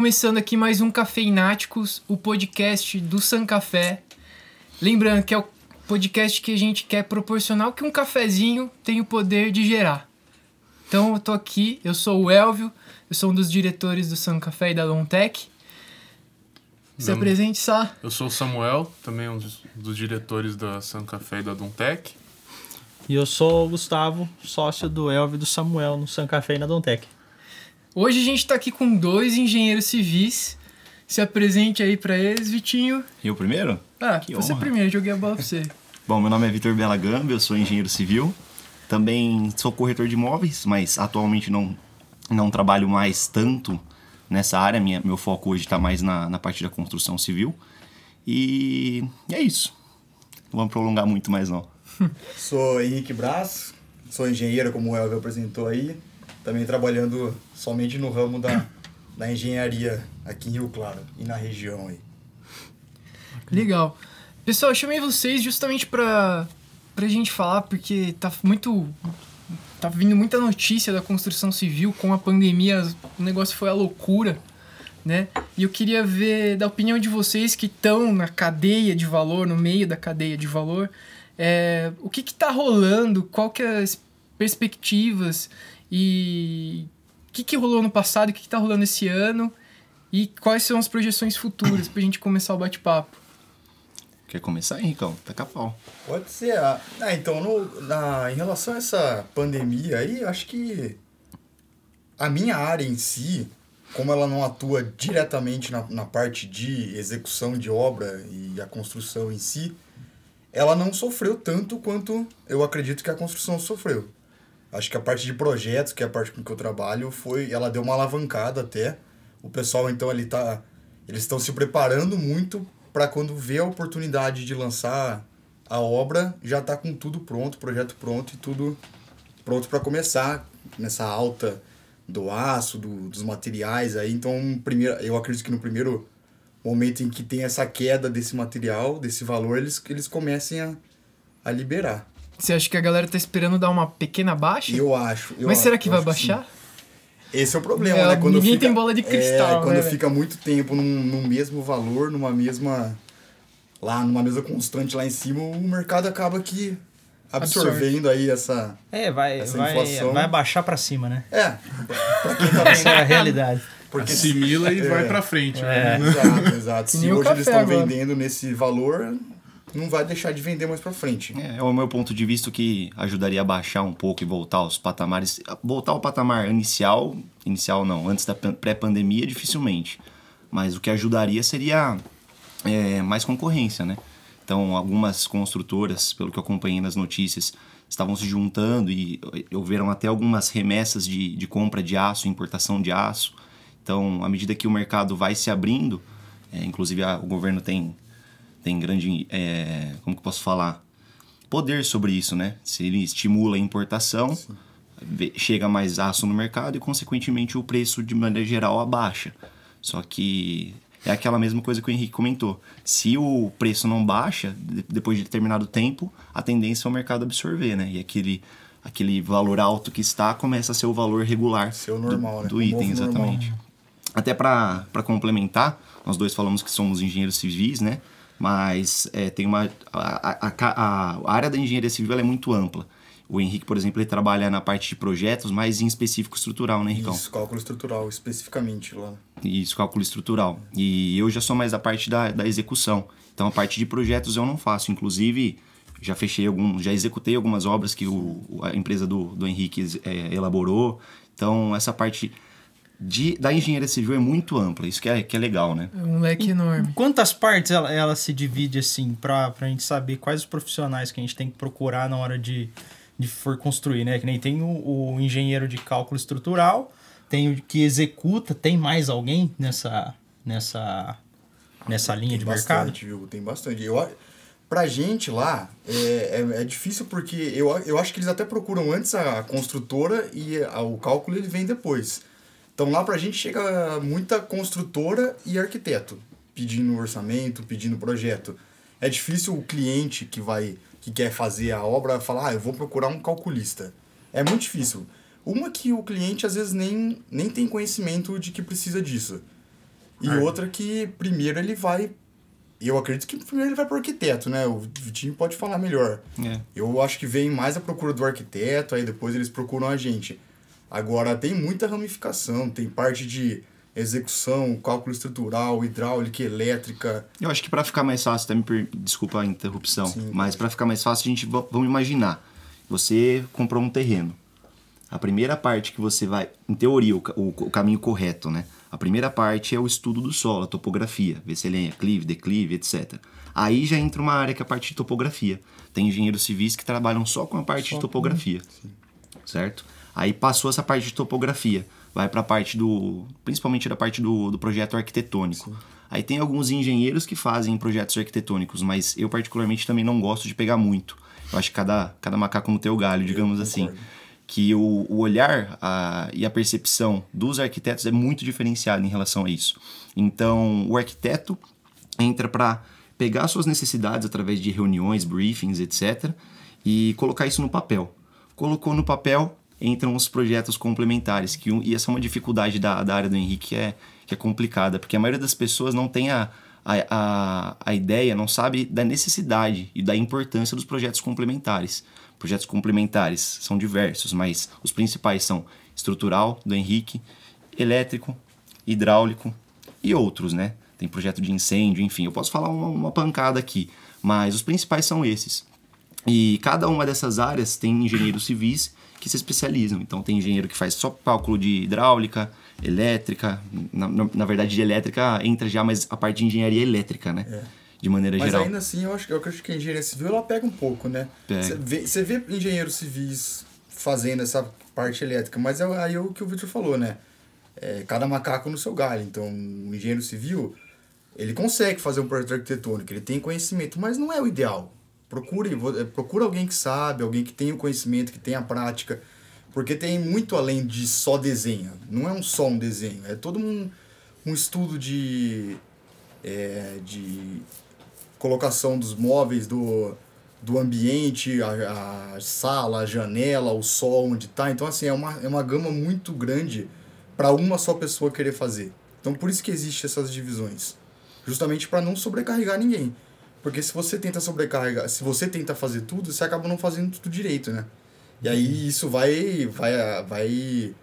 Começando aqui mais um Cafeináticos, o podcast do San Café. Lembrando que é o podcast que a gente quer proporcionar que um cafezinho tem o poder de gerar. Então eu tô aqui, eu sou o Elvio, eu sou um dos diretores do San Café e da Lontec. Se apresente, Sá. Eu sou o Samuel, também um dos, dos diretores da San Café e da Dontec. E eu sou o Gustavo, sócio do Elvio e do Samuel no San Café e na Dontec. Hoje a gente tá aqui com dois engenheiros civis. Se apresente aí pra eles, Vitinho. Eu primeiro? Ah, Que você honra. primeiro, joguei a bola pra você. Bom, meu nome é Vitor Bela Gamba, eu sou engenheiro civil. Também sou corretor de imóveis, mas atualmente não, não trabalho mais tanto nessa área. Minha, meu foco hoje está mais na, na parte da construção civil. E é isso. Não vamos prolongar muito mais não. Sou Henrique Braz, sou engenheiro, como o Elvio apresentou aí, também trabalhando somente no ramo da, da engenharia aqui em Rio Claro e na região aí. Legal. Pessoal, eu chamei vocês justamente pra, pra gente falar, porque tá muito. Tá vindo muita notícia da construção civil com a pandemia, o negócio foi a loucura, né? E eu queria ver da opinião de vocês que estão na cadeia de valor, no meio da cadeia de valor, é, o que que tá rolando, qual que é as perspectivas e o que que rolou no passado o que que tá rolando esse ano e quais são as projeções futuras pra gente começar o bate-papo. Quer começar, Henricão? Taca pau. Pode ser. Ah, ah, então, no, na, em relação a essa pandemia aí, acho que a minha área em si, como ela não atua diretamente na, na parte de execução de obra e a construção em si, ela não sofreu tanto quanto eu acredito que a construção sofreu. Acho que a parte de projetos, que é a parte com que eu trabalho, foi, ela deu uma alavancada até. O pessoal então ele tá, eles estão se preparando muito para quando vê a oportunidade de lançar a obra, já tá com tudo pronto, projeto pronto e tudo pronto para começar nessa alta do aço, do, dos materiais aí. Então, primeiro, eu acredito que no primeiro momento em que tem essa queda desse material, desse valor, eles, eles comecem a, a liberar. Você acha que a galera tá esperando dar uma pequena baixa? Eu acho. eu Mas será acho, que eu vai baixar? Esse é o problema, É, né? Quando ninguém fica, tem bola de cristal, é, quando né, fica muito tempo num, num mesmo valor, numa mesma. Lá, numa mesma constante lá em cima, o mercado acaba que absorvendo aí essa. É, vai, Essa vai, inflação- vai baixar pra cima, né? É, pra quem tá Essa é a realidade. Porque Assimila e é. vai pra frente. É. né? Exato, exato. Que Se hoje eles estão vendendo nesse valor, não vai deixar de vender mais pra frente. É, é o meu ponto de vista que ajudaria a baixar um pouco e voltar aos patamares. Voltar ao patamar inicial. Inicial não, antes da pan- pré-pandemia, dificilmente. Mas o que ajudaria seria é, mais concorrência, né? Então, algumas construtoras, pelo que eu acompanhei nas notícias, estavam se juntando e houveram até algumas remessas de, de compra de aço, importação de aço. Então, à medida que o mercado vai se abrindo, é, inclusive a- o governo tem, tem grande, é, como que eu posso falar, poder sobre isso, né? Se ele estimula a importação, chega mais aço no mercado e, consequentemente, o preço, de maneira geral, abaixa. Só que é aquela mesma coisa que o Henrique comentou. Se o preço não baixa, de- depois de determinado tempo, a tendência é o mercado absorver, né? E aquele, aquele valor alto que está começa a ser o valor regular do- normal, né? do, O item, novo normal. exatamente. Até para complementar, nós dois falamos que somos engenheiros civis, né? Mas é, tem uma. A, a- a- área da engenharia civil é muito ampla. O Henrique, por exemplo, ele trabalha na parte de projetos, mas em específico estrutural, né, Henricão? Isso, cálculo estrutural, especificamente lá. Isso, cálculo estrutural. E eu já sou mais da parte da, da execução. Então, a parte de projetos eu não faço. Inclusive, já fechei algum, já executei algumas obras que o, a empresa do, do Henrique é, elaborou. Então, essa parte de, da engenharia civil é muito ampla. Isso que é, que é legal, né? É um leque enorme. Quantas partes ela, ela se divide assim pra, pra gente saber quais os profissionais que a gente tem que procurar na hora de, de for construir, né? Que nem tem o, o engenheiro de cálculo estrutural, tem o que executa, tem mais alguém nessa nessa nessa linha de mercado? bastante, viu? Tem bastante. Eu, a- pra gente lá, é, é, é difícil porque eu, a- eu acho que eles até procuram antes a construtora e a- o cálculo ele vem depois. Então lá pra gente chega muita construtora e arquiteto pedindo orçamento, pedindo projeto. É difícil o cliente que vai que quer fazer a obra falar, ah, eu vou procurar um calculista. É muito difícil. Uma que o cliente às vezes nem, nem tem conhecimento de que precisa disso. E outra que primeiro ele vai. Eu acredito que primeiro ele vai pro arquiteto, né? O Vitinho pode falar melhor. É. Eu acho que vem mais a procura do arquiteto, aí depois eles procuram a gente. Agora, tem muita ramificação, tem parte de execução, cálculo estrutural, hidráulica, elétrica. Eu acho que para ficar mais fácil, per... desculpa a interrupção, Sim, mas para ficar mais fácil, a gente va- vamos imaginar. Você comprou um terreno. A primeira parte que você vai, em teoria, o, o, o caminho correto, né? A primeira parte é o estudo do solo, a topografia, ver se ele é clive, declive, etc. Aí já entra uma área que é a parte de topografia. Tem engenheiros civis que trabalham só com a parte de topografia certo? Aí passou essa parte de topografia, vai para a parte do, principalmente da parte do, do projeto arquitetônico. Aí tem alguns engenheiros que fazem projetos arquitetônicos, mas eu particularmente também não gosto de pegar muito. Eu acho que cada, cada macaco no teu galho, digamos assim. Que o, o olhar a, e a percepção dos arquitetos é muito diferenciado em relação a isso. Então, o arquiteto entra para pegar suas necessidades através de reuniões, briefings, etc., e colocar isso no papel. Colocou no papel, entram os projetos complementares, que e essa é uma dificuldade da, da área do Henrique que é, que é complicada, porque a maioria das pessoas não tem a, a, a, a ideia, não sabe da necessidade e da importância dos projetos complementares. Projetos complementares são diversos, mas os principais são estrutural, do Henrique, elétrico, hidráulico e outros, né? Tem projeto de incêndio, enfim, eu posso falar uma, uma pancada aqui, mas os principais são esses. E cada uma dessas áreas tem engenheiros civis que se especializam. Então tem engenheiro que faz só cálculo de hidráulica, elétrica, na, na, na verdade de elétrica entra já mais a parte de engenharia elétrica, né? De maneira Mas geral. ainda assim, eu acho, que- eu acho que a engenharia civil ela pega um pouco, né? Você vê, vê engenheiros civis fazendo essa parte elétrica, mas é aí é o que o Victor falou, né? É, cada macaco no seu galho. Então, o engenheiro civil, ele consegue fazer um projeto arquitetônico, ele tem conhecimento, mas não é o ideal. Procure, é, procura alguém que sabe, alguém que tem o conhecimento, que tem a prática, porque tem muito além de só desenho. Não é um só um desenho, é todo um, um estudo de, é, de colocação dos móveis, do, do ambiente, a, a sala, a janela, o sol onde tá. Então, assim, é uma, é uma gama muito grande para uma só pessoa querer fazer. Então, por isso que existe essas divisões. Justamente para não sobrecarregar ninguém. Porque se você tenta sobrecarregar, se você tenta fazer tudo, você acaba não fazendo tudo direito, né? E aí isso vai vai vai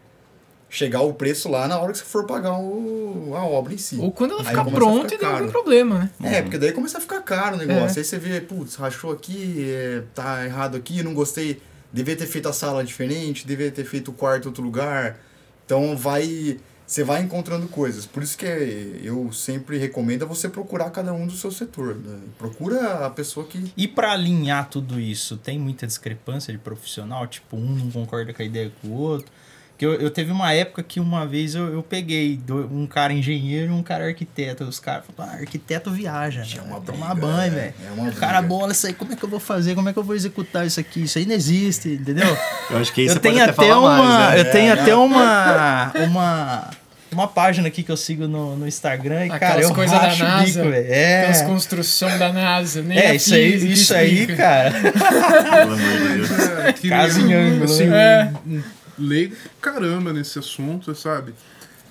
chegar o preço lá na hora que você for pagar o, a obra em si. Ou quando ela ficar pronta e der algum problema, né? É, porque daí começa a ficar caro o negócio. É. Aí você vê, putz, rachou aqui, é, tá errado aqui, não gostei. Devia ter feito a sala diferente, devia ter feito o quarto em outro lugar. Então vai. Você vai encontrando coisas. Por isso que é- eu sempre recomendo é você procurar cada um do seu setor. né? Procura a pessoa que. E pra alinhar tudo isso, tem muita discrepância de profissional? Tipo, um não concorda com a ideia com o outro? Que eu, eu teve uma época que uma vez eu, eu peguei um cara engenheiro e um cara arquiteto. Os caras falaram, ah, arquiteto viaja, É uma né? briga, Tomar banho, é, velho. é uma o cara bola isso aí, como é que eu vou fazer? Como é que eu vou executar isso aqui? Isso aí não existe, entendeu? Eu acho que aí eu tenho pode até, até falar uma, mais, né? eu tenho É, até uma, uma, uma página aqui que eu sigo no, no Instagram e, cara, eu coisas da racho NASA. bico, velho. É. Aquelas construção da NASA, nem É, isso aí, isso aí, cara. Pelo amor de Deus. É, que Casa em ângulo, assim, né? um, um leigo caramba nesse assunto, sabe?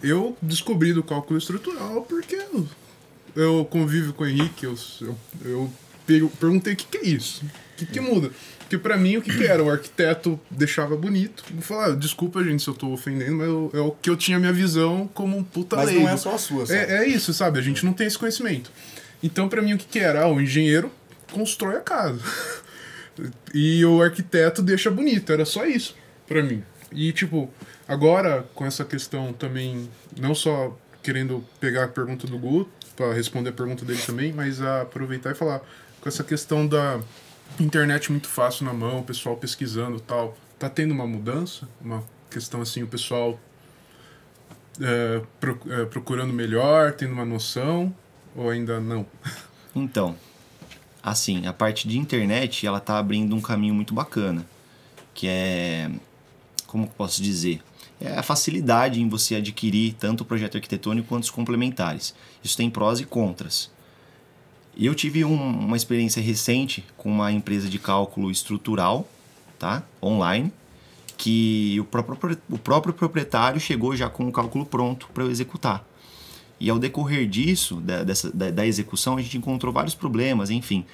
Eu descobri do cálculo estrutural porque eu, eu convivo com o Henrique, eu, eu, eu perguntei o que, que é isso, o que, que muda. Porque pra mim o que, que era? O arquiteto deixava bonito. Vou falar, desculpa gente se eu tô ofendendo, mas eu- é o que eu tinha minha visão como um puta Mas leigo. não é só a sua, sabe? É, é isso, sabe? A gente não tem esse conhecimento. Então, pra mim, o que, que era? Ah, o engenheiro constrói a casa. e o arquiteto deixa bonito. Era só isso, pra mim. E, tipo, agora, com essa questão também, não só querendo pegar a pergunta do Gu, pra responder a pergunta dele também, mas aproveitar e falar com essa questão da internet muito fácil na mão, o pessoal pesquisando tal. Tá tendo uma mudança? Uma questão assim, o pessoal é, pro- é, procurando melhor, tendo uma noção, ou ainda não? Então, assim, a parte de internet, ela tá abrindo um caminho muito bacana, que é, como posso dizer? É a facilidade em você adquirir tanto o projeto arquitetônico quanto os complementares. Isso tem prós e contras. Eu tive um- uma experiência recente com uma empresa de cálculo estrutural, tá? Online, que o próprio, o próprio proprietário chegou já com o cálculo pronto para eu executar. E ao decorrer disso, da, dessa, da, da execução, a gente encontrou vários problemas, enfim.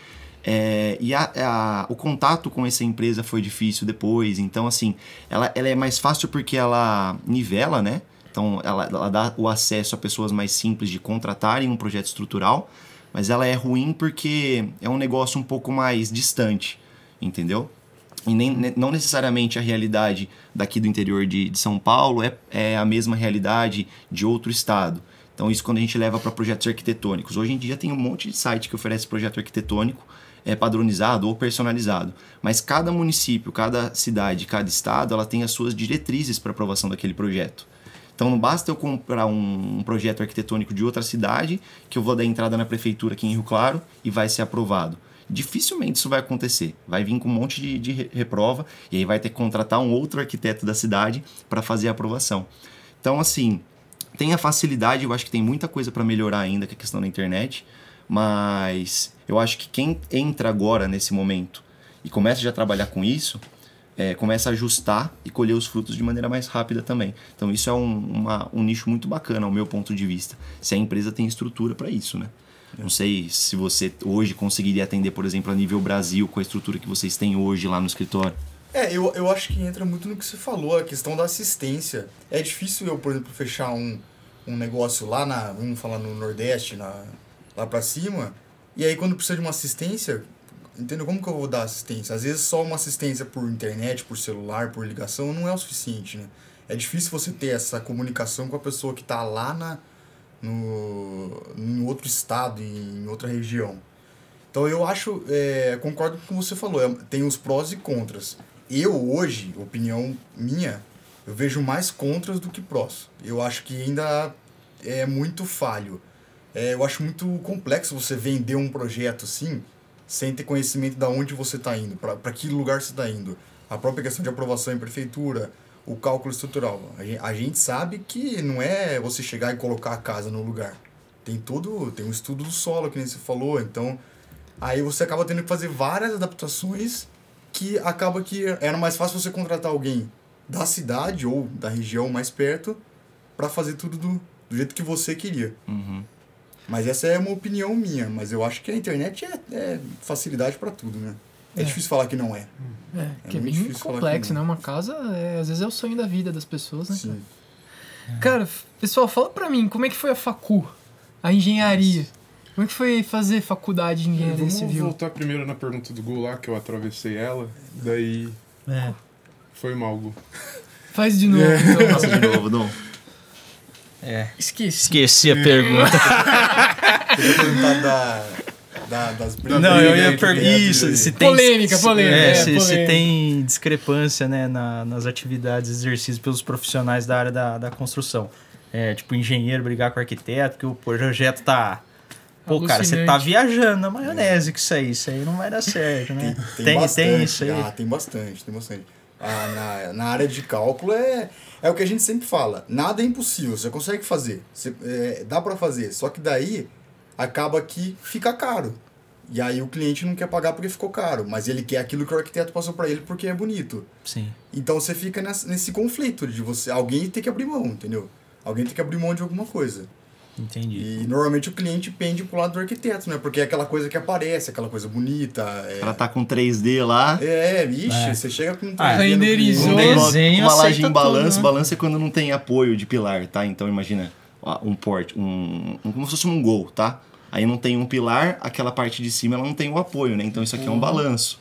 É, e a, a, o contato com essa empresa foi difícil depois. Então, assim, ela, ela é mais fácil porque ela nivela, né? Então, ela, ela dá o acesso a pessoas mais simples de contratarem um projeto estrutural, mas ela é ruim porque é um negócio um pouco mais distante, entendeu? E nem, ne- não necessariamente a realidade daqui do interior de, de São Paulo é, é a mesma realidade de outro estado. Então, isso quando a gente leva para projetos arquitetônicos. Hoje em dia tem um monte de site que oferece projeto arquitetônico é, padronizado ou personalizado. Mas cada município, cada cidade, cada estado, ela tem as suas diretrizes para aprovação daquele projeto. Então não basta eu comprar um, um projeto arquitetônico de outra cidade, que eu vou dar entrada na prefeitura aqui em Rio Claro e vai ser aprovado. Dificilmente isso vai acontecer. Vai vir com um monte de, de re- reprova e aí vai ter que contratar um outro arquiteto da cidade para fazer a aprovação. Então, assim, tem a facilidade, eu acho que tem muita coisa para melhorar ainda, que a questão da internet, mas eu acho que quem entra agora nesse momento e começa já a trabalhar com isso, é, começa a ajustar e colher os frutos de maneira mais rápida também. Então isso é um, uma- um nicho muito bacana, ao meu ponto de vista. Se a empresa tem estrutura para isso, né? Não sei se você hoje conseguiria atender, por exemplo, a nível Brasil, com a estrutura que vocês têm hoje lá no escritório. É, eu, eu acho que entra muito no que você falou, a questão da assistência. É difícil eu, por exemplo, fechar um, um negócio lá na, vamos falar no Nordeste, na, lá pra cima, e aí quando precisa de uma assistência, entendeu? Como que eu vou dar assistência? Às vezes só uma assistência por internet, por celular, por ligação, não é o suficiente, né? É difícil você ter essa comunicação com a pessoa que tá lá na, no, em outro estado, em outra região. Então eu acho, é, concordo com o que você falou, é, tem os prós e contras. Eu hoje, opinião minha, eu vejo mais contras do que prós. Eu acho que ainda é muito falho. É, eu acho muito complexo você vender um projeto assim, sem ter conhecimento de onde você está indo, para que lugar você está indo. A própria questão de aprovação em prefeitura, o cálculo estrutural. A gente, a gente sabe que não é você chegar e colocar a casa no lugar. Tem todo, tem um estudo do solo, que nem você falou, então aí você acaba tendo que fazer várias adaptações que acaba que era mais fácil você contratar alguém da cidade ou da região mais perto para fazer tudo do, do jeito que você queria. Uhum. Mas essa é uma opinião minha, mas eu acho que a internet é, é facilidade para tudo, né? É, É. difícil falar que não é. É, que é muito bem complexo, não. né? Uma casa, é, às vezes, é o sonho da vida das pessoas, né? Sim. Cara, pessoal, fala pra mim, como é que foi a facu? A engenharia? Como é que foi fazer faculdade de engenharia Vamos civil? voltar primeiro na pergunta do Gu lá, que eu atravessei ela. Daí É. foi mal, Gu. Faz de novo, então. Passa de novo, Dom. É. Esqueci. Esqueci a pergunta. Podia perguntar da, da, das brigas Não, eu ia perguntar. Isso, se tem. Polêmica, se- polêmica, É, é, se, se polêmica. tem discrepância, né, na, nas atividades exercidas pelos profissionais da área da, da construção. É, tipo, engenheiro brigar com arquiteto, que o projeto tá. Pô, cara, você tá viajando na maionese com isso aí. Isso aí não vai dar certo, né? Tem, tem, bastante. tem isso aí. Ah, tem bastante, tem bastante. Ah, na, na área de cálculo é, é o que a gente sempre fala. Nada é impossível, você consegue fazer. Você, é, dá para fazer. Só que daí acaba que fica caro. E aí o cliente não quer pagar porque ficou caro, mas ele quer aquilo que o arquiteto passou para ele porque é bonito. Sim. Então você fica nessa- nesse conflito de você. Alguém tem que abrir mão, entendeu? Alguém tem que abrir mão de alguma coisa. Entendi. E normalmente o cliente pende pro lado do arquiteto, né? Porque é aquela coisa que aparece, aquela coisa bonita. É, Ela tá com 3D lá. é ixi, É. você chega com um Ah, 3D no renderizou. Um desenho uma laje em balanço. né? Balanço é quando não tem apoio de pilar, tá? Então imagina um porte, um, um- como se fosse um gol, tá? Aí não tem um pilar, aquela parte de cima ela não tem o apoio, né? Então isso aqui é um balanço.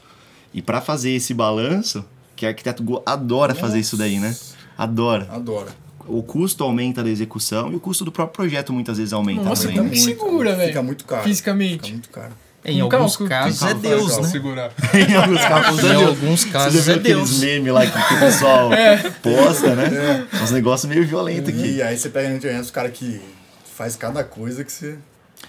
E pra fazer esse balanço, que arquiteto go- adora fazer isso daí, né? Adora. Adora. O custo aumenta da execução e o custo do próprio projeto muitas vezes aumenta Nossa, também. como né? que segura, velho? Fica muito caro. Fisicamente. Fica muito caro. Em Um alguns cálculo, casos tem é Deus, Só né? segurar. em alguns casos é Em Deus. alguns Você casos é viu aqueles Deus. memes lá que o pessoal posta, né? Uns negócios meio violentos aqui. E aí você pega na internet os caras que faz cada coisa que você.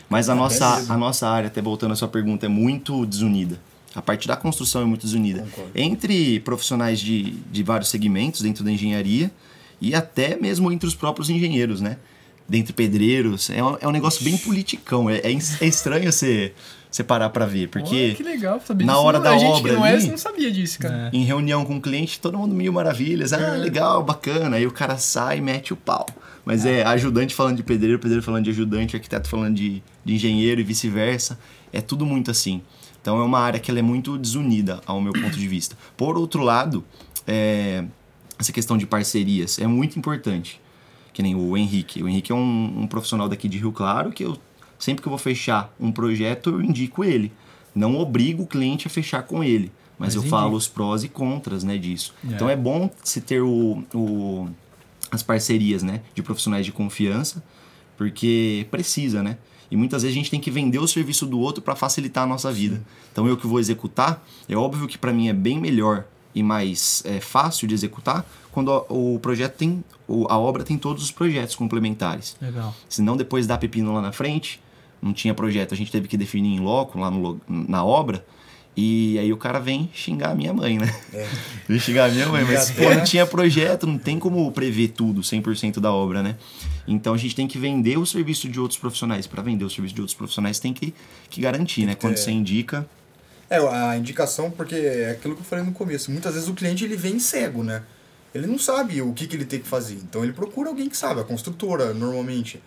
Mas a Até nossa, mesmo. a nossa área, até voltando à sua pergunta, é muito desunida. A parte da construção é muito desunida. Concordo. Entre profissionais de, de vários segmentos dentro da engenharia e até mesmo entre os próprios engenheiros, né? Dentre pedreiros. É um, é um negócio bem politicão. É, é, é estranho você, você parar pra ver, porque... Olha, que legal saber na disso. hora Não, da a gente obra que não é, ali- não sabia disso, cara. É. Em reunião com o cliente, todo mundo mil maravilhas. Ah, legal, bacana. Aí o cara sai e mete o pau. Mas é ajudante falando de pedreiro, pedreiro falando de ajudante, arquiteto falando de, de engenheiro e vice-versa. É tudo muito assim. Então é uma área que ela é muito desunida, ao meu ponto de vista. Por outro lado, é, essa questão de parcerias é muito importante. Que nem o Henrique. O Henrique é um, um profissional daqui de Rio Claro que eu sempre que eu vou fechar um projeto, eu indico ele. Não obrigo o cliente a fechar com ele. Mas, Mas eu indica. falo os prós e contras né, disso. É. Então é bom se ter o, o- as parcerias né, de profissionais de confiança, porque precisa, né? E muitas vezes a gente tem que vender o serviço do outro para facilitar a nossa vida. Então eu que vou executar, é óbvio que para mim é bem melhor e mais é, fácil de executar quando o, o projeto tem, o- a obra tem todos os projetos complementares. Legal. Senão depois dá pepino lá na frente, não tinha projeto, a gente teve que definir em loco lá no, na obra. E aí o cara vem xingar a minha mãe, né? É. Vem xingar a minha mãe, mas pô, não tinha projeto, não tem como prever tudo, 100% da obra, né? Então a gente tem que vender o serviço de outros profissionais. Para vender o serviço de outros profissionais tem que, que garantir, né? Quando ter- você indica, É, a indicação, porque é aquilo que eu falei no começo. Muitas vezes o cliente ele vem cego, né? Ele não sabe o que, que ele tem que fazer. Então ele procura alguém que sabe, a construtora, normalmente.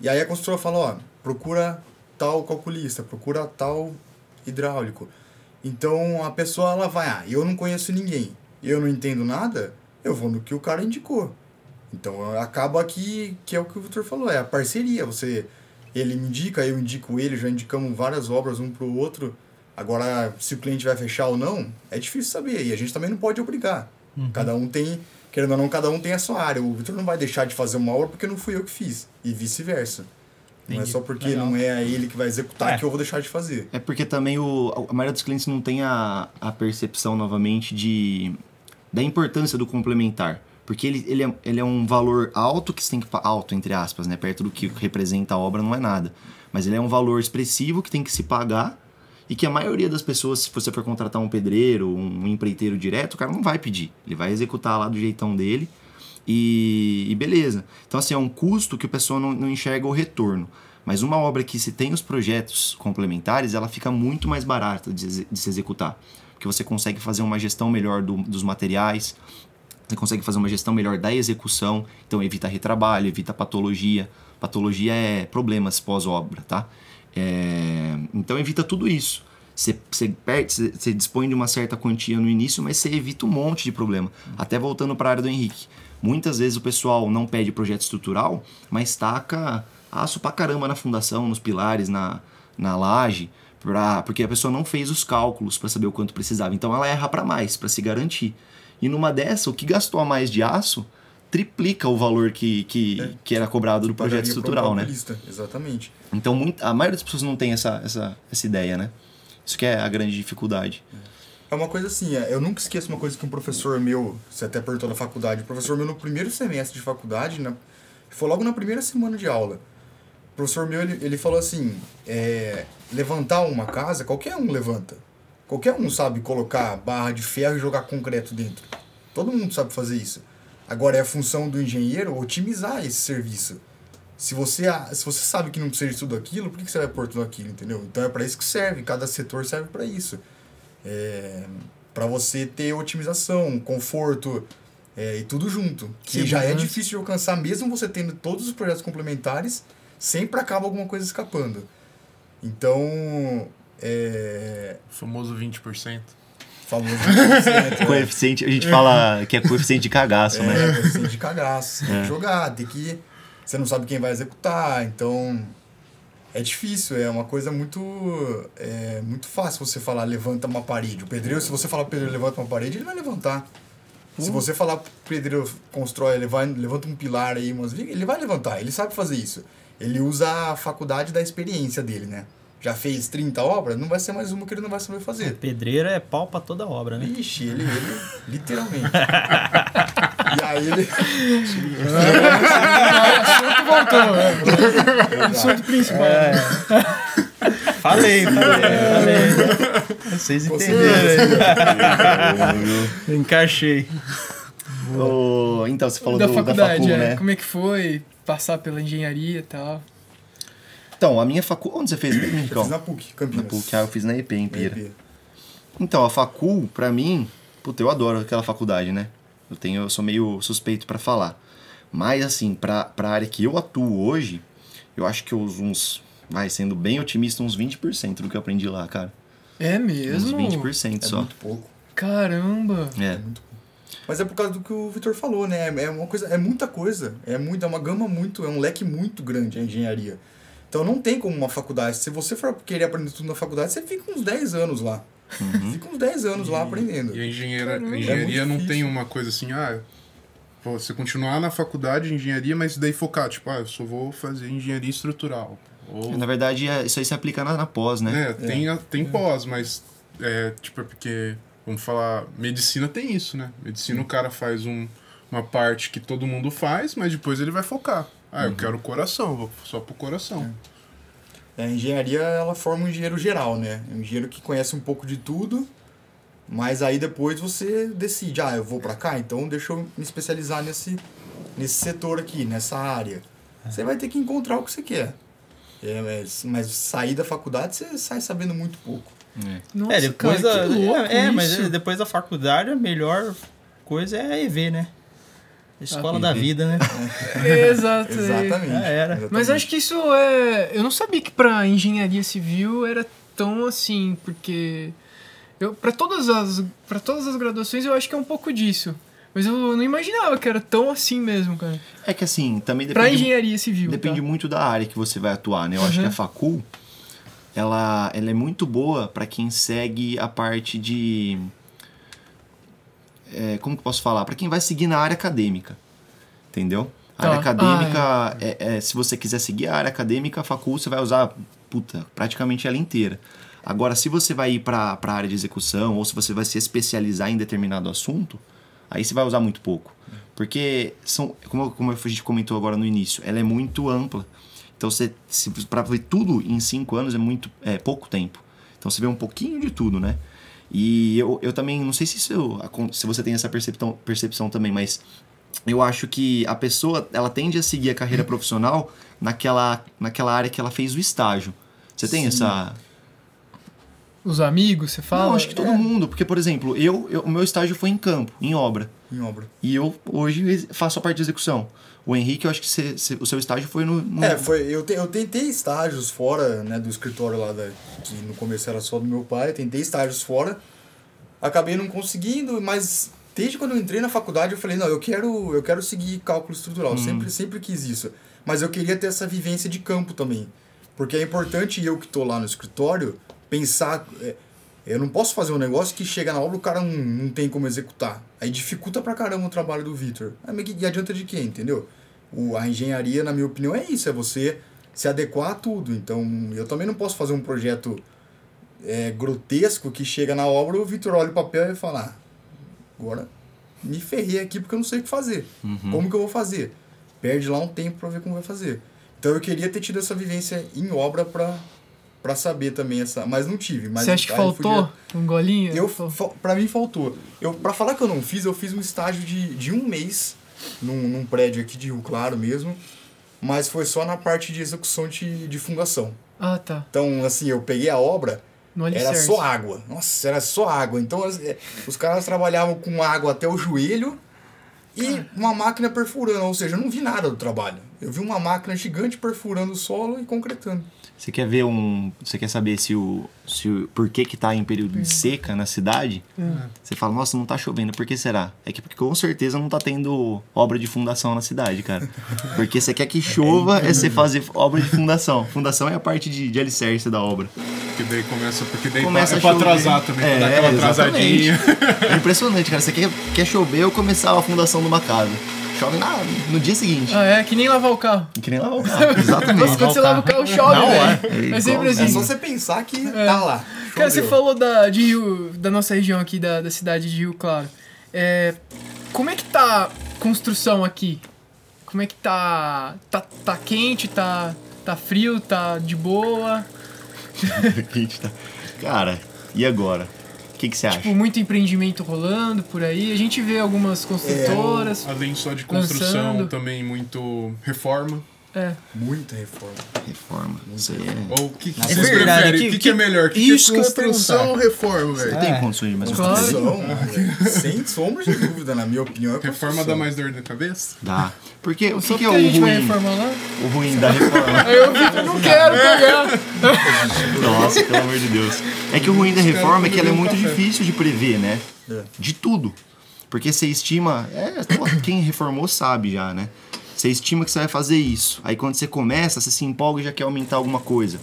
E aí a construtora fala, ó, procura tal calculista, procura tal hidráulico. Então a pessoa ela vai, ah, eu não conheço ninguém, eu não entendo nada, eu vou no que o cara indicou. Então acaba que, que é o que o Vitor falou, é a parceria. Você, ele me indica, eu indico ele, já indicamos várias obras um pro outro. Agora, se o cliente vai fechar ou não, é difícil saber. E a gente também não pode obrigar. Cada um tem, querendo ou não, cada um tem a sua área. O Vitor não vai deixar de fazer uma obra porque não fui eu que fiz. E vice-versa. Não é só porque Legal. não é ele que vai executar É. que eu vou deixar de fazer. É porque também o, a maioria dos clientes não tem a, a percepção novamente de da importância do complementar. Porque ele, ele, é, ele é um valor alto que você tem que. Alto, entre aspas, né? Perto do que representa a obra não é nada. Mas ele é um valor expressivo que tem que se pagar e que a maioria das pessoas, se você for contratar um pedreiro, um empreiteiro direto, o cara não vai pedir. Ele vai executar lá do jeitão dele e, e beleza. Então, assim, é um custo que o pessoal não, não enxerga o retorno. Mas uma obra que se tem os projetos complementares, ela fica muito mais barata de, de se executar. Porque você consegue fazer uma gestão melhor do- dos materiais, você consegue fazer uma gestão melhor da execução, então evita retrabalho, evita patologia. Patologia é problemas pós-obra, tá? É, então evita tudo isso. Você, perde, você, dispõe de uma certa quantia no início, mas você evita um monte de problema. Até voltando para a área do Henrique. Muitas vezes o pessoal não pede projeto estrutural, mas taca aço pra caramba na fundação, nos pilares, na, na laje, pra, porque a pessoa não fez os cálculos para saber o quanto precisava. Então ela erra para mais, para se garantir. E numa dessa, o que gastou a mais de aço triplica o valor que, que, que era cobrado do projeto estrutural, né? Exatamente. Então muita, a maioria das pessoas não tem essa, essa, essa ideia, né? Isso que é a grande dificuldade. É uma coisa assim, é, eu nunca esqueço uma coisa que um professor meu, você até perguntou da faculdade, o professor meu no primeiro semestre de faculdade, na, foi logo na primeira semana de aula. O professor meu, ele, ele falou assim, é, levantar uma casa, qualquer um levanta. Qualquer um sabe colocar barra de ferro e jogar concreto dentro. Todo mundo sabe fazer isso. Agora é a função do engenheiro otimizar esse serviço. Se você, se você sabe que não precisa de tudo aquilo, por que que você vai pôr tudo aquilo, entendeu? Então é para isso que serve, cada setor serve para isso. É, para você ter otimização, conforto é, e tudo junto. Que Sim, já é difícil de alcançar, mesmo você tendo todos os projetos complementares, sempre acaba alguma coisa escapando. Então, é. O famoso 20%. Famoso 20%, né? Coeficiente, a gente fala que é coeficiente de cagaço, né? É, você de cagaço. Você tem que jogar, tem que. Você não sabe quem vai executar, então. É difícil, é uma coisa muito. É muito fácil você falar levanta uma parede. O pedreiro, se você falar pedreiro levanta uma parede, ele vai levantar. Se você falar pedreiro constrói, ele vai, levanta um pilar aí, umas ele vai levantar, ele sabe fazer isso. Ele usa a faculdade da experiência dele, né? Já fez 30 obras, não vai ser mais uma que ele não vai saber fazer. Pedreiro é pau pra toda obra, né? Ixi, ele, ele literalmente. e aí ele. assunto voltou. É. Assunto principal. Falei, falei, falei. Vocês entenderam aí. Encaixei. Ô, então, você falou da do, faculdade, da facu, é. né? Como é que foi passar pela engenharia e tal? Então, a minha facu... Onde você fez mesmo, Eu Henricão? fiz na PUC, Na Campinas. PUC, ah, eu fiz na EP, em Pira. EP. Então, a facul, pra mim, puta, eu adoro aquela faculdade, né? Eu tenho, eu sou meio suspeito pra falar. Mas, assim, pra, pra área que eu atuo hoje, eu acho que eu uso uns, vai sendo bem otimista, uns 20% do que eu aprendi lá, cara. É Uns mesmo? 20% É só. muito pouco. Caramba. É. Mas é por causa do que o Vitor falou, né? É uma coisa, é muita coisa. É muito, é uma gama muito, é um leque muito grande a engenharia. Então não tem como uma faculdade. Se você for querer aprender tudo na faculdade, você fica uns 10 anos lá. Fica uns 10 anos lá aprendendo. E a engenheira, a engenharia É não tem uma coisa assim, ah, pô, você continuar na faculdade de engenharia, mas daí focar, tipo, ah, eu só vou fazer engenharia estrutural. Ou, Na verdade, é- isso aí se aplica na, na pós, né? é, tem, a- tem pós, mas é, tipo, é porque, vamos falar, medicina tem isso, né? Medicina o cara faz um, uma parte que todo mundo faz, mas depois ele vai focar. Ah, eu quero coração, vou só pro coração. A engenharia, ela forma um engenheiro geral, né? Um engenheiro que conhece um pouco de tudo, mas aí depois você decide, ah, eu vou pra cá, então deixa eu me especializar nesse, nesse setor aqui, nessa área. Você vai ter que encontrar o que você quer. É, mas, mas sair da faculdade, você sai sabendo muito pouco. Nossa, é, depois cara, louco é, é, mas depois da faculdade a melhor coisa é a EV, né? Escola da vida, né? Exato. Exatamente. Já era. Mas exatamente. acho que isso é. Eu não sabia que pra engenharia civil era tão assim, porque. Eu, pra, todas as, pra todas as graduações eu acho que é um pouco disso. Mas eu não imaginava que era tão assim mesmo, cara. É que assim, também Pra depende, engenharia civil. depende tá? muito da área que você vai atuar, né? Eu acho Uhum. que a facul, ela, ela é muito boa pra quem segue a parte de... é, como que posso falar? Pra quem vai seguir na área acadêmica, entendeu? A área Tá. acadêmica, é, é, se você quiser seguir a área acadêmica, a facul você vai usar, puta, praticamente ela inteira. Agora, se você vai ir para a área de execução ou se você vai se especializar em determinado assunto, aí você vai usar muito pouco. Porque, são, como, como a gente comentou agora no início, ela é muito ampla. Então, você, para ver tudo em cinco anos é muito é pouco tempo. Então, você vê um pouquinho de tudo, né? E eu, eu também, não sei se, isso, se você tem essa percepção, percepção também, mas eu acho que a pessoa ela tende a seguir a carreira profissional naquela, naquela área que ela fez o estágio. Você tem Sim. essa. Os amigos, você fala? Não, acho que todo mundo. Porque, por exemplo, eu, eu- o meu estágio foi em campo, em obra. Em obra. E eu hoje faço a parte de execução. O Henrique, eu acho que cê- cê- o seu estágio foi no. no- É, foi, eu, te, eu tentei estágios fora né, do escritório lá, da, que no começo era só do meu pai, tentei estágios fora, acabei não conseguindo, mas desde quando eu entrei na faculdade eu falei, não, eu quero, eu quero seguir cálculo estrutural, sempre, sempre quis isso. Mas eu queria ter essa vivência de campo também, porque é importante eu que estou lá no escritório pensar... é, eu não posso fazer um negócio que chega na obra o cara não, não tem como executar. Aí dificulta pra caramba o trabalho do Vitor. Aí, mas que, adianta de quê, entendeu? O, a engenharia, na minha opinião, é isso. É você se adequar a tudo. Então, eu também não posso fazer um projeto é, grotesco que chega na obra o Vitor olha o papel e fala ah, agora me ferrei aqui porque eu não sei o que fazer. Como que eu vou fazer? Perde lá um tempo pra ver como vai fazer. Então, eu queria ter tido essa vivência em obra pra, pra saber também essa... Mas não tive. Mas Você acha que faltou podia- um golinho? eu, pra mim faltou. Eu, pra falar que eu não fiz, eu fiz um estágio de, de um mês num, num prédio aqui de Rio Claro mesmo, mas foi só na parte de execução de, de fundação. Ah, tá. Então, assim, eu peguei a obra, era só água. Nossa, era só água. Então, é, os caras trabalhavam com água até o joelho e uma máquina perfurando, ou seja, eu não vi nada do trabalho. Eu vi uma máquina gigante perfurando o solo e concretando. Você quer ver um. Você quer saber se o. Se o por que, que tá em período de seca na cidade? Você fala, nossa, não tá chovendo, por que será? É que porque com certeza não tá tendo obra de fundação na cidade, cara. Porque você quer que chova, é você fazer obra de fundação. Fundação é a parte de, de alicerce da obra. Porque daí começa, porque daí Começa é a pra chover. atrasar também, É, pra dar aquela exatamente. atrasadinha. É impressionante, cara. Você quer, quer chover ou começar a fundação de uma casa. Chove na, no dia seguinte. Ah, é que nem lavar o carro. Que nem lavar o carro. Nossa, Exatamente. quando você lava o carro, chove, Não, velho. é. É sempre É assim. É só você pensar que tá lá. Cara, você Choveu. falou da, de Rio, da nossa região aqui, da, da cidade de Rio Claro. É, como é que tá a construção aqui? Como é que tá. Tá, tá quente, tá, tá frio, tá de boa? Gente, tá- Cara, e agora? O que, que você acha? Tipo, muito empreendimento rolando por aí. A gente vê algumas construtoras. Além só de construção, Lançando. também muito reforma. É. Muita reforma. Reforma. Isso aí é. Ou o que, que É vocês verdade, preferem? que- O que, que que- é melhor? Que, isso que que é eu ia construção ou reforma, velho? Você tem condições de mais Claro. construção? Construção, sem sombra de dúvida, na minha opinião. É Reforma construção. dá mais dor na cabeça? Dá. Porque o que, que é o ruim? reformar lá. O ruim da reforma. Eu não quero pegar. Nossa, pelo amor de Deus. É que o ruim da reforma é que ela é muito difícil de prever, né? É. De tudo. Porque você estima. É, quem reformou sabe já, né? Você estima que você vai fazer isso. Aí quando você começa, você se empolga e já quer aumentar alguma coisa.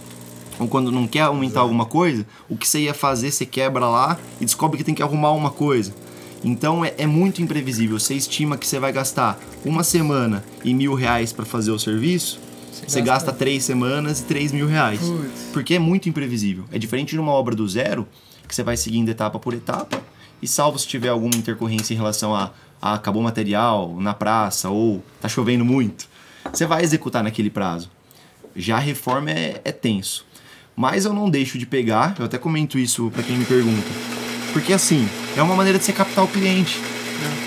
Ou quando não quer aumentar alguma coisa, o que você ia fazer, você quebra lá e descobre que tem que arrumar uma coisa. Então é, é muito imprevisível. Você estima que você vai gastar uma semana e mil reais para fazer o serviço, você, gasta três semanas e três mil reais. Putz. Porque é muito imprevisível. É diferente de uma obra do zero, que você vai seguindo etapa por etapa, e salvo se tiver alguma intercorrência em relação a, a acabou o material na praça ou tá chovendo muito, você vai executar naquele prazo. Já a reforma é, é tenso. Mas eu não deixo de pegar, eu até comento isso para quem me pergunta. Porque assim, é uma maneira de você captar o cliente.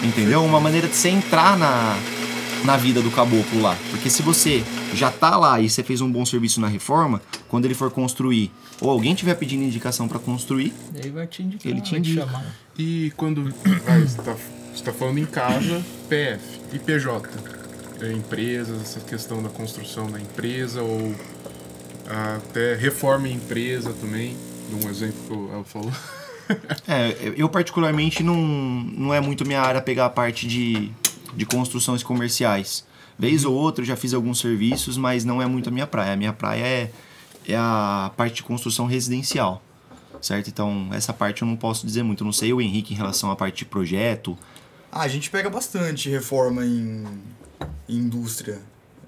Entendeu? Uma maneira de você entrar na, na vida do caboclo lá. Porque se você já tá lá e você fez um bom serviço na reforma, quando ele for construir, ou alguém tiver pedindo indicação para construir, Ele vai te indicar. Ele te vai indica. chamar. E quando vai, você, tá, você tá falando em casa, PF e PJ. É, empresas, essa questão da construção da empresa ou até reforma em empresa também. Um exemplo que o El falou. É, eu particularmente não, não é muito minha área pegar a parte de, de construções comerciais. Vez ou outra eu já fiz alguns serviços, mas não é muito a minha praia. A minha praia é, é a parte de construção residencial, certo? Então essa parte eu não posso dizer muito. Eu não sei o Henrique em relação à parte de projeto. Ah, a gente pega bastante reforma em, em indústria.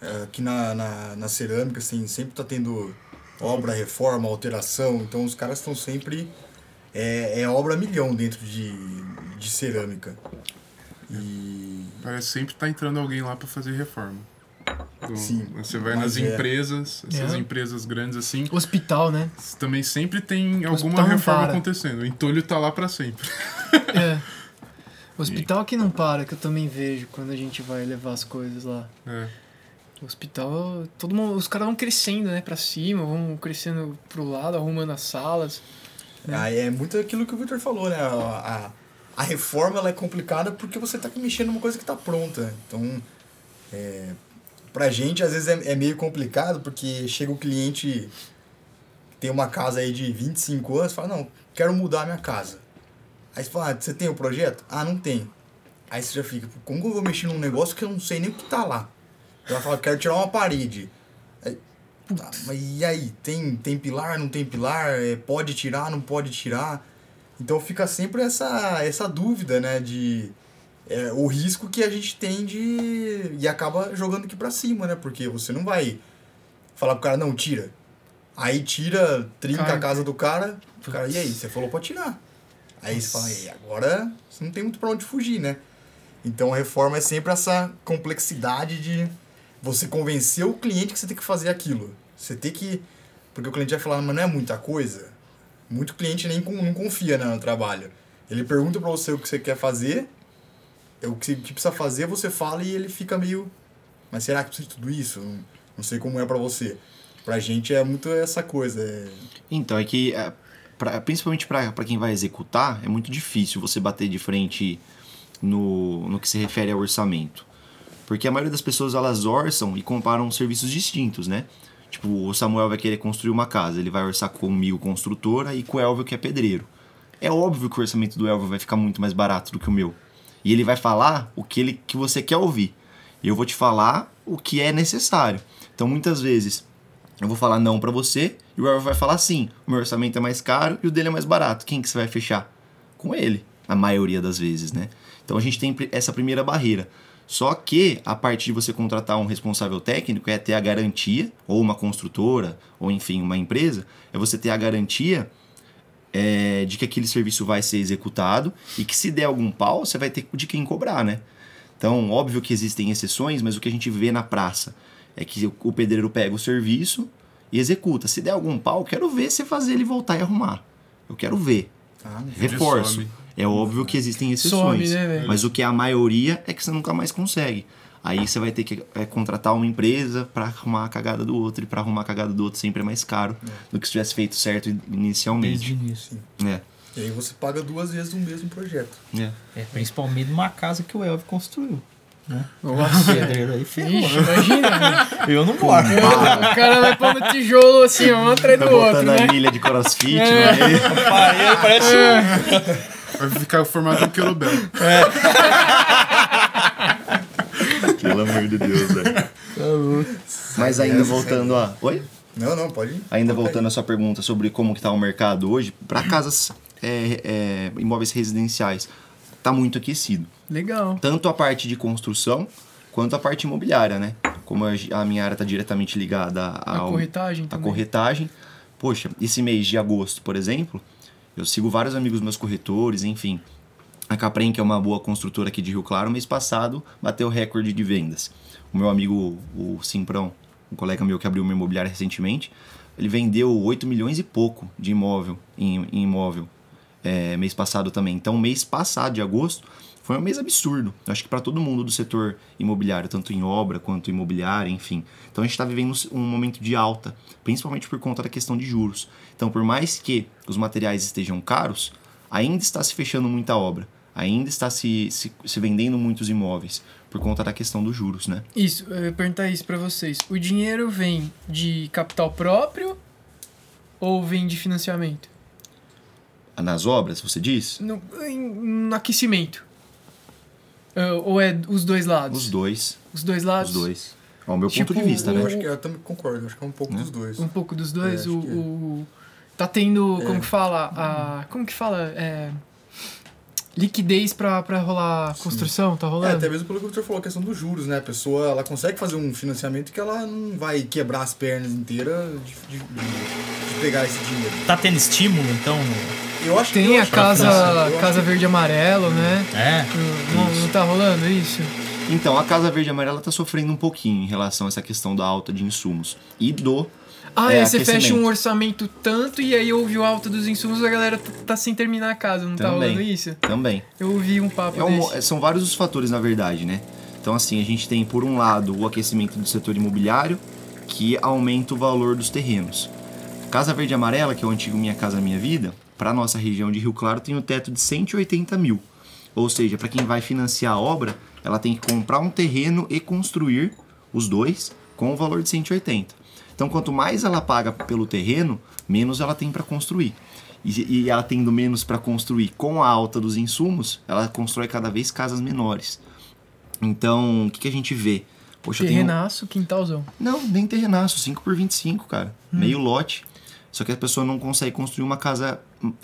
É, Aqui na, na, na cerâmica, assim, sempre tá tendo obra, reforma, alteração. Então os caras estão sempre. É, é obra milhão dentro de, de cerâmica. E. Parece sempre tá entrando alguém lá para fazer reforma. Então, Sim, Você vai nas é. empresas, essas É. empresas grandes assim, Hospital, né? também sempre tem alguma reforma para. acontecendo. O entulho tá lá para sempre. É. Hospital que não para, que eu também vejo quando a gente vai levar as coisas lá. É. Hospital, todo mundo, os caras vão crescendo, né, pra cima, vão crescendo pro lado, arrumando as salas. Aí é muito aquilo que o Victor falou, né? A, a, a reforma ela é complicada porque você tá mexendo numa coisa que tá pronta. Então, é, pra gente, às vezes é, é meio complicado porque chega o cliente tem uma casa aí de 25 anos fala, não, quero mudar a minha casa. Aí você fala, ah, você tem o projeto? Ah, não tem. Aí você já fica, "Pô, como que eu vou mexer num negócio que eu não sei nem o que tá lá? Ela fala, quero tirar uma parede. Aí, tá, mas e aí? Tem, tem pilar, não tem pilar? É, pode tirar, não pode tirar? Então fica sempre essa, essa dúvida, né? De é, o risco que a gente tem de. E acaba jogando aqui pra cima, né? Porque você não vai falar pro cara, não, tira. Aí tira, trinca Cara. a casa do cara, o cara, e aí? Você falou pra tirar. Aí você fala, e agora você não tem muito pra onde fugir, né? Então a reforma é sempre essa complexidade de você convencer o cliente que você tem que fazer aquilo. Você tem que. Porque o cliente vai falar, mas não é muita coisa. Muito cliente nem não confia né, no trabalho. Ele pergunta pra você o que você quer fazer, é o que precisa fazer, você fala e ele fica meio. Mas será que precisa de tudo isso? Não, não sei como é pra você. Pra gente é muito essa coisa. é- Então, é que, é, pra- principalmente para quem vai executar, é muito difícil você bater de frente no, no que se refere ao orçamento. Porque a maioria das pessoas elas orçam e comparam serviços distintos, né? Tipo, o Samuel vai querer construir uma casa, ele vai orçar comigo construtora e com o Elvio que é pedreiro. É óbvio que o orçamento do Elvio vai ficar muito mais barato do que o meu. E ele vai falar o que, ele, que você quer ouvir. Eu vou te falar o que é necessário. Então, muitas vezes, eu vou falar não pra você e o Elvio vai falar sim. O meu orçamento é mais caro e o dele é mais barato. Quem que você vai fechar? Com ele, na maioria das vezes, né? Então a gente tem essa primeira barreira. Só que a parte de você contratar um responsável técnico é ter a garantia, ou uma construtora, ou enfim, uma empresa, é você ter a garantia é, de que aquele serviço vai ser executado e que se der algum pau, você vai ter de quem cobrar, né? Então, óbvio que existem exceções, mas o que a gente vê na praça é que o- pedreiro pega o serviço e executa. Se der algum pau, eu quero ver você fazer ele voltar e arrumar. Eu quero ver. Ah, não Reforço. É óbvio que existem exceções. Some, né, mas o que é a maioria é que você nunca mais consegue. Aí você vai ter que é, contratar uma empresa para arrumar a cagada do outro. E para arrumar a cagada do outro sempre é mais caro do que se tivesse feito certo Desde o inicialmente. início. É, E aí você paga duas vezes o mesmo projeto. é. É, principalmente numa casa que o Elvio construiu. Né? Nossa. Aí ferrou. Ixi, imagina. né? Eu não moro. o cara vai pondo tijolo assim, um atrás do outro, botando né? a milha de crossfit É. no meio. Parede parece Vai ficar formado um querubel. Pelo amor de Deus, velho. Mas ainda voltando a. Oi? Não, não, pode ir. Ainda Pode ir. voltando à sua pergunta sobre como que tá o mercado hoje, para casas, é, é, imóveis residenciais, tá muito aquecido. Legal. Tanto a parte de construção quanto a parte imobiliária, né? Como a, minha área tá diretamente ligada ao, corretagem a corretagem. Poxa, esse mês de agosto, por exemplo, eu sigo vários amigos meus corretores, enfim. A Caprem, que é uma boa construtora aqui de Rio Claro, mês passado bateu recorde de vendas. O meu amigo, o Simprão, um colega meu que abriu uma imobiliária recentemente, ele vendeu 8 milhões e pouco de imóvel em, em imóvel é, mês passado também. Então, mês passado, de agosto, foi um mês absurdo. Eu acho que para todo mundo do setor imobiliário, tanto em obra quanto imobiliária, enfim. Então, a gente está vivendo um momento de alta, principalmente por conta da questão de juros. Então, por mais que os materiais estejam caros, ainda está se fechando muita obra. Ainda está se, se, se vendendo muitos imóveis por conta da questão dos juros, né? Isso, eu ia perguntar isso pra vocês. O dinheiro vem de capital próprio ou vem de financiamento? Nas obras, você diz? No, em- no aquecimento. Ah, Ou é os dois lados? Os dois. Os dois lados? Os dois. Ao meu Tipo, ponto de vista, o- né? Eu acho que eu também concordo, acho que é um pouco Né? dos dois. Um pouco dos dois? É, o, é. o- Tá tendo, como que fala? A, como que fala? É, liquidez pra, pra rolar construção, tá É, rolando? até mesmo pelo que o Victor falou, a questão dos juros, né? A pessoa ela consegue fazer um financiamento que ela não vai quebrar as pernas inteiras de, de- de pegar esse dinheiro. Tá tendo estímulo, então? Eu acho Tem eu a acho que- casa, acho casa que- verde e amarelo, né? É. Não, não tá rolando isso? Então, a Casa Verde e Amarela está sofrendo um pouquinho em relação a essa questão da alta de insumos e do Ah, É, você fecha um orçamento tanto e aí houve o alta dos insumos a galera tá, tá sem terminar a casa, não tá Também. rolando isso? também. Eu ouvi um papo É um- são vários os fatores, na verdade, né? Então, assim, a gente tem, por um lado, o aquecimento do setor imobiliário, que aumenta o valor dos terrenos. Casa Verde Amarela, que é o antigo Minha Casa Minha Vida, para nossa região de Rio Claro, tem um teto de 180 mil. Ou seja, para quem vai financiar a obra, ela tem que comprar um terreno e construir os dois com o valor de 180. Então, quanto mais ela paga pelo terreno, menos ela tem para construir. E, e ela tendo menos para construir com a alta dos insumos, ela constrói cada vez casas menores. Então, o que, que a gente vê? Poxa, eu tenho- Terrenaço, quintalzão. não, nem terrenaço, 5 por 25, cara. Meio lote. Só que a pessoa não consegue construir uma casa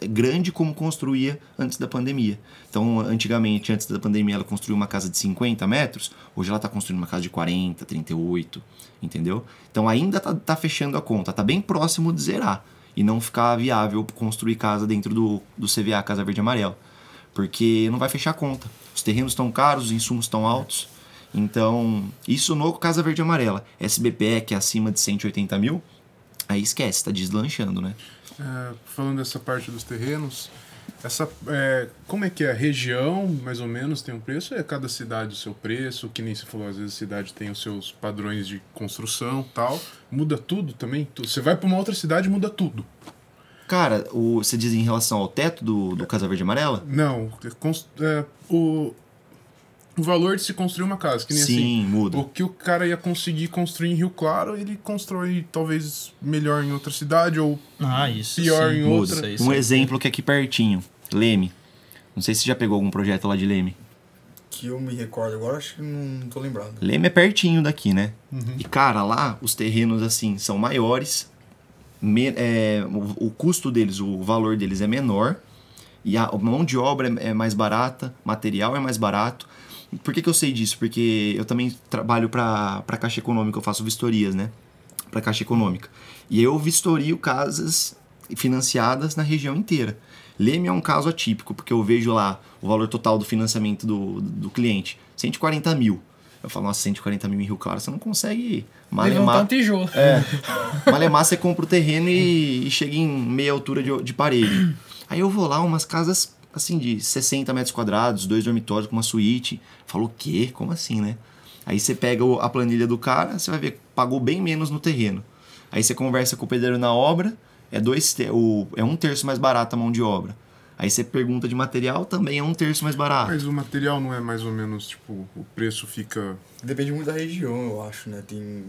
grande como construía antes da pandemia. Então, antigamente, antes da pandemia, ela construía uma casa de 50 metros, hoje ela está construindo uma casa de 40, 38, entendeu? Então, ainda tá, tá fechando a conta, tá bem próximo de zerar. E não ficar viável construir casa dentro do, do CVA, Casa Verde e Amarelo. Porque não vai fechar a conta. Os terrenos estão caros, os insumos estão altos. Então, isso no Casa Verde e Amarela. SBPE, que é acima de 180 mil, aí esquece, tá deslanchando, né? É, falando dessa parte dos terrenos, essa, é, como é que é? A região, mais ou menos, tem um preço? É cada cidade o seu preço? Que nem você falou, às vezes a cidade tem os seus padrões de construção tal. Muda tudo também? Você vai para uma outra cidade muda tudo. Cara, o, você diz em relação ao teto do, do Casa Verde Amarela? Não, é é, o, o valor de se construir uma casa, que nem assim. Sim, muda. O que o cara ia conseguir construir em Rio Claro, ele constrói talvez melhor em outra cidade ou Ah, isso. Pior sim. em Muda. outra. Isso Um exemplo que é aqui pertinho, Leme. Não sei se você já pegou algum projeto lá de Leme. Que eu me recordo agora, acho que não, não tô lembrado. Leme é pertinho daqui, né? E, cara, lá os terrenos, assim, são maiores, me- é, o, o custo deles, o valor deles é menor, e a mão de obra é, é mais barata, material é mais barato. Por que, que eu sei disso? Porque eu também trabalho para a Caixa Econômica, eu faço vistorias, né? Para Caixa Econômica. E eu vistorio casas financiadas na região inteira. Leme é um caso atípico, porque eu vejo lá o valor total do financiamento do, do cliente, 140 mil. Eu falo, nossa, 140 mil em Rio Claro, você não consegue Levantar um malemar. tijolo. É, malemar você compra o terreno e, e chega em meia altura de, de parede. Aí eu vou lá, umas casas assim de 60 metros quadrados, dois dormitórios com uma suíte. Falou, o quê? Como assim, né? Aí você pega a planilha do cara, você vai ver que pagou bem menos no terreno. Aí você conversa com o pedreiro na obra, é, dois o, é um terço mais barato a mão de obra. Aí você pergunta de material, também é um terço mais barato. Mas o material não é mais ou menos, tipo, o preço fica. Depende muito da região, eu acho, né? Tem,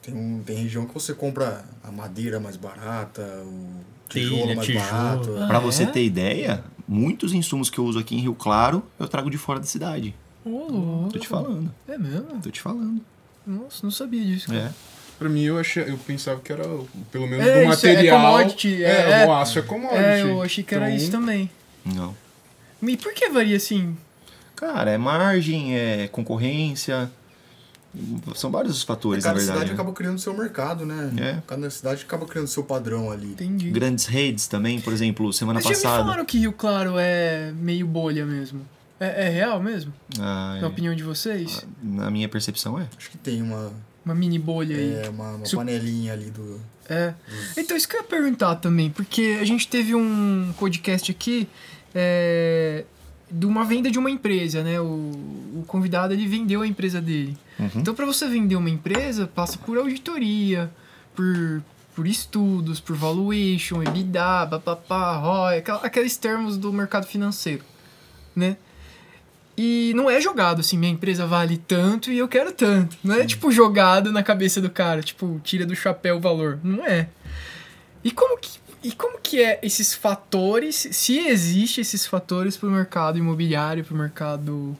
tem, um, tem região que você compra a madeira mais barata, o tijolo Telha, mais tijolo. barato. Ah, Pra você é? ter ideia, muitos insumos que eu uso aqui em Rio Claro, eu trago de fora da cidade. Louco. Tô te falando, É mesmo? tô te falando. Nossa, não sabia disso. cara. É. Pra mim, eu, achei, eu pensava que era, pelo menos, É, do isso é material. commodity, é, é. o aço é commodity. É, eu achei que era Então, isso também. Não. E por que varia assim? Cara, é margem, é concorrência. São vários os fatores, na Cada verdade. cidade né? acaba criando seu mercado, né? É. Cada cidade acaba criando seu padrão ali. Entendi. Grandes redes também, por exemplo, semana Mas já me passada. falaram que Rio Claro é meio bolha mesmo. É, é real mesmo? Ah, Na é. opinião de vocês? Na minha percepção é. Acho que tem uma, Uma mini bolha aí. é, uma, uma Su- panelinha ali do. É. Então, isso que eu ia perguntar também, porque a gente teve um podcast aqui é, de uma venda de uma empresa, né? O, o convidado ele vendeu a empresa dele. Uhum. Então, para você vender uma empresa, passa por auditoria, por, por estudos, por valuation, EBITDA, papapá, ROI, aqueles termos do mercado financeiro, né? E não é jogado assim, minha empresa vale tanto e eu quero tanto. Não é tipo jogado na cabeça do cara, tipo, tira do chapéu o valor. Não é. E como que, e como que é esses fatores, se existe esses fatores pro mercado imobiliário, pro mercado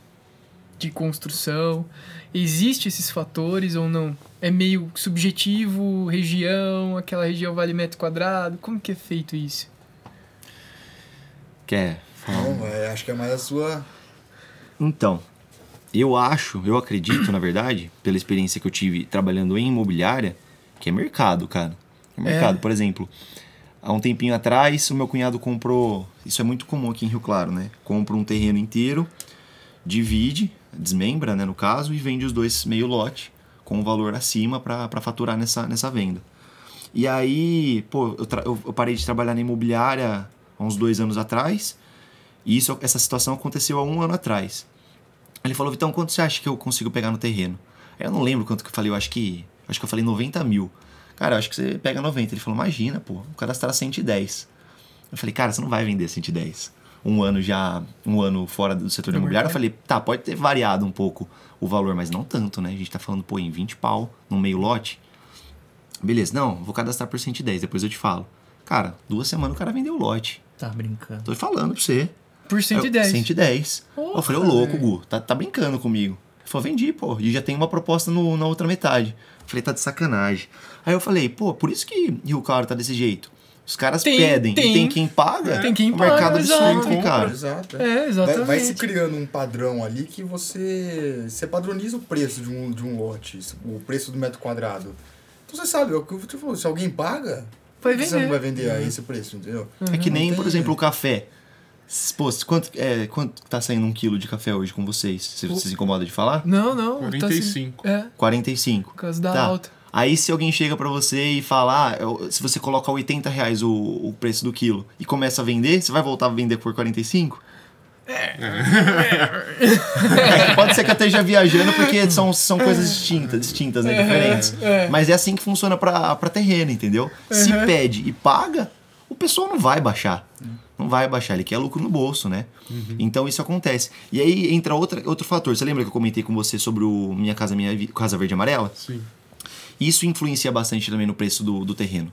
de construção? Existe esses fatores ou não? É meio subjetivo, região, aquela região vale metro quadrado? Como que é feito isso? Quer falar? Não, é, acho que é mais a sua. Então, eu acho, eu acredito, na verdade, pela experiência que eu tive trabalhando em imobiliária, que é mercado, cara. É mercado. É. Por exemplo, há um tempinho atrás, o meu cunhado comprou. Isso é muito comum aqui em Rio Claro, né? Compra um terreno inteiro, divide, desmembra, né, no caso, e vende os dois meio lote, com um valor acima para faturar nessa, nessa venda. E aí, pô, eu, eu- parei de trabalhar na imobiliária há uns dois anos atrás. E isso, essa situação aconteceu há um ano atrás. Ele falou, Vitão, quanto você acha que eu consigo pegar no terreno? Eu não lembro quanto que eu falei, eu acho que. Acho que eu falei 90 mil. Cara, eu acho que você pega 90. Ele falou, imagina, pô, o cadastrar 110. Eu falei, cara, você não vai vender 110. Um ano já, um ano fora do setor Do imobiliário, eu falei, tá, pode ter variado um pouco o valor, mas não tanto, né? A gente tá falando, pô, em 20 pau, num meio lote. Beleza, não, vou cadastrar por 110, depois eu te falo. Cara, duas semanas o cara vendeu o lote. Tá brincando. Tô falando pra você. Por 110. Eu, 110. Porra, eu falei, ô louco. Gu, tá, tá brincando comigo. Ele falou, vendi, pô, e já tem uma proposta no, na outra metade. Eu falei, tá de sacanagem. Aí eu falei, pô, por isso que Rio Claro tá desse jeito. Os caras Tem- pedem tem. e tem quem paga. Tem quem o mercado paga, absurdo, exato. hein, cara. Exato. É, Vai, exatamente. vai se criando um padrão ali que você, você padroniza o preço de um, de um lote, o preço do metro quadrado. Então você sabe, é o que eu te falou, se alguém paga, Vai por que você não vai vender a esse preço, entendeu? É que nem, por exemplo, o café. Pô, quanto, é, quanto tá saindo um quilo de café hoje com vocês? Você você se incomoda de falar? Não, não. tá 45. assim- é, 45. por causa da Tá. alta. Aí se alguém chega pra você e fala, ah, se você coloca 80 reais o, o preço do quilo e começa a vender, você vai voltar a vender por 45? É. Pode ser que eu esteja viajando porque são, são coisas distintas, distintas, né? Diferentes. é. Mas é assim que funciona pra, pra terreno, entendeu? Se pede e paga, o pessoal não vai baixar. Não vai baixar, ele quer lucro no bolso, né? Então isso acontece. E aí entra outra, outro fator. Você lembra que eu comentei com você sobre o Minha Casa Minha Casa Verde e Amarela? Sim. Isso influencia bastante também no preço do, do terreno.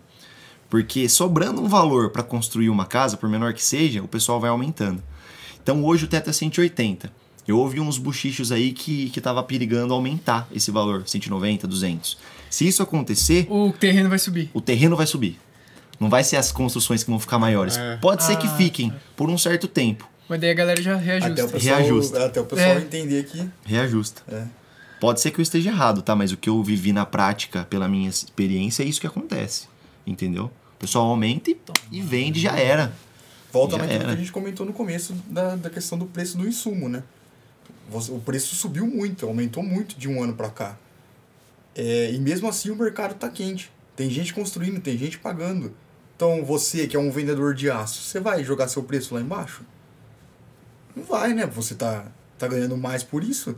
Porque sobrando um valor para construir uma casa, por menor que seja, o pessoal vai aumentando. Então hoje o teto é 180. Eu ouvi uns buchichos aí que, que tava perigando aumentar esse valor, 190, 200. Se isso acontecer, O terreno vai subir. o terreno vai subir. Não vai ser as construções que vão ficar maiores. É. Pode ser que Ah, fiquem por um certo tempo. Mas daí a galera já Até o reajusta. pessoal, Reajusta. até o pessoal É. entender que Reajusta. é, Pode ser que eu esteja errado, tá? Mas o que eu vivi na prática, pela minha experiência, é isso que acontece. Entendeu? O pessoal aumenta e, e vende, já era. volta Já naquilo que a gente comentou no começo da, da questão do preço do insumo, né? O preço subiu muito, aumentou muito de um ano pra cá. É, e mesmo assim o mercado tá quente. Tem gente construindo, tem gente pagando. Então você, que é um vendedor de aço, você vai jogar seu preço lá embaixo? Não vai, né? Você tá, tá ganhando mais por isso.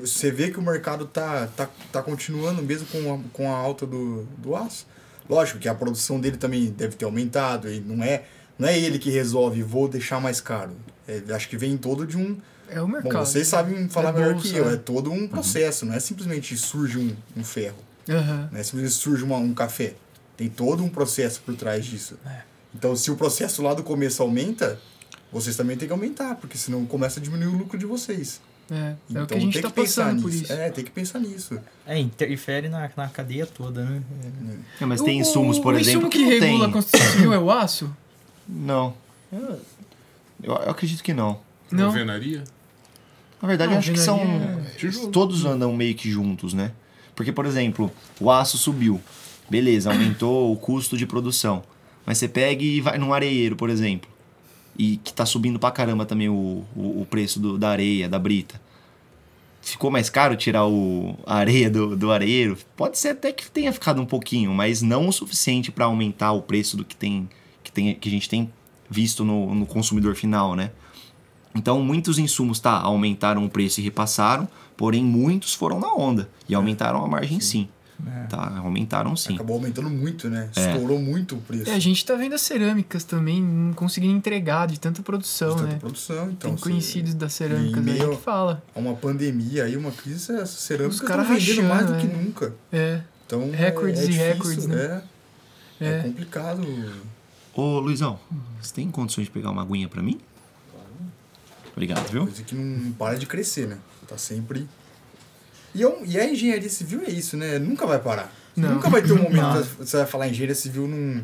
Você vê que o mercado tá, tá, tá continuando mesmo com a, com a alta do, do aço. Lógico que a produção dele também deve ter aumentado, e não é, não é ele que resolve, vou deixar mais caro. É, acho que vem todo de um. É o mercado. Bom, vocês sabem falar É melhor bolsa, que eu, né? é todo um processo, não é simplesmente surge um, um ferro. Aham. Não é simplesmente surge uma, um café. Tem todo um processo por trás disso. É. Então, se o processo lá do começo aumenta, vocês também têm que aumentar, porque senão começa a diminuir o lucro de vocês. É, é Então o que a gente tem tá que pensar passando por nisso. isso. É, tem que pensar nisso. É, interfere na, na cadeia toda, né? É, mas tem O- insumos, por o exemplo, insumo que, que, regula a tem. construção civil é o aço? Não. Eu, eu acredito que não. Não. Alvenaria? Na verdade, Não, eu acho que são. Tijolo. Todos andam meio que juntos, né? Porque, por exemplo, o aço subiu. Beleza, aumentou o custo de produção. Mas você pega e vai num areeiro, por exemplo. E que tá subindo pra caramba também o, o, o preço do- da areia, da brita. Ficou mais caro tirar o, a areia do, do areeiro? Pode ser até que tenha ficado um pouquinho, mas não o suficiente para aumentar o preço do que tem que, tem, que a gente tem visto no, no consumidor final, né? Então, muitos insumos tá, aumentaram o preço e repassaram, porém muitos foram na onda e aumentaram a margem sim. Tá, aumentaram sim. Acabou aumentando muito, né? É. Estourou muito o preço. É, a gente tá vendo as cerâmicas também não conseguindo entregar de tanta produção, de tanta né? produção, então. Tem se- conhecidos das cerâmicas em aí que fala. uma pandemia aí, uma crise, essas cerâmicas Os caras estão vendendo mais do rachando, que é. nunca. É, Então, Recordes é, é e recordes, né? É, é é. complicado. Ô, Luizão, você tem condições de pegar uma aguinha pra mim? Obrigado, viu? Coisa que não para de crescer, né? Tá sempre. E, um- e a engenharia civil é isso, né? Nunca vai parar. Não. Nunca vai ter um momento que você vai falar engenharia civil não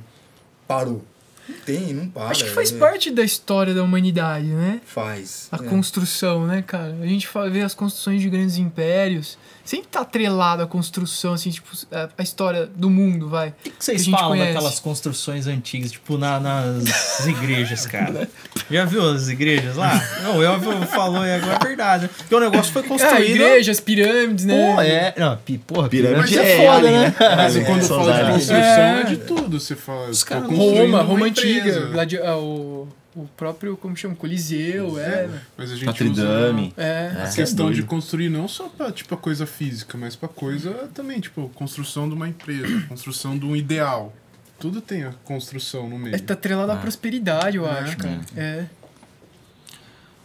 parou. Não tem, não para. Acho que faz é- parte da história da humanidade, né? Faz. A é. construção, né, cara? A gente vê as construções de grandes impérios. Sempre tá atrelado à construção, assim, tipo, a, história do mundo, vai. O que, que vocês Que falam conhece. daquelas construções antigas, tipo na- nas igrejas, cara? Já viu as igrejas lá? Não, eu falou e agora é verdade. Porque o negócio foi construído. Ah, igrejas, pirâmides, né? Pô, é. Não, pi- porra, Pirâmide pirâmide é é foda, né? né? Mas É, quando fala de construção, é. É. de tudo. Você fala. Os caras- Roma, Roma antiga, gladi- ah, o, o próprio, como chama, Coliseu, é. Mas a gente Notre usa Dame. É. a é questão de doido. construir não só pra, tipo, a coisa física, mas pra coisa também, tipo, construção de uma empresa, construção de um ideal. Tudo tem a construção no meio. É, tá atrelado à prosperidade, eu É. acho, cara. É.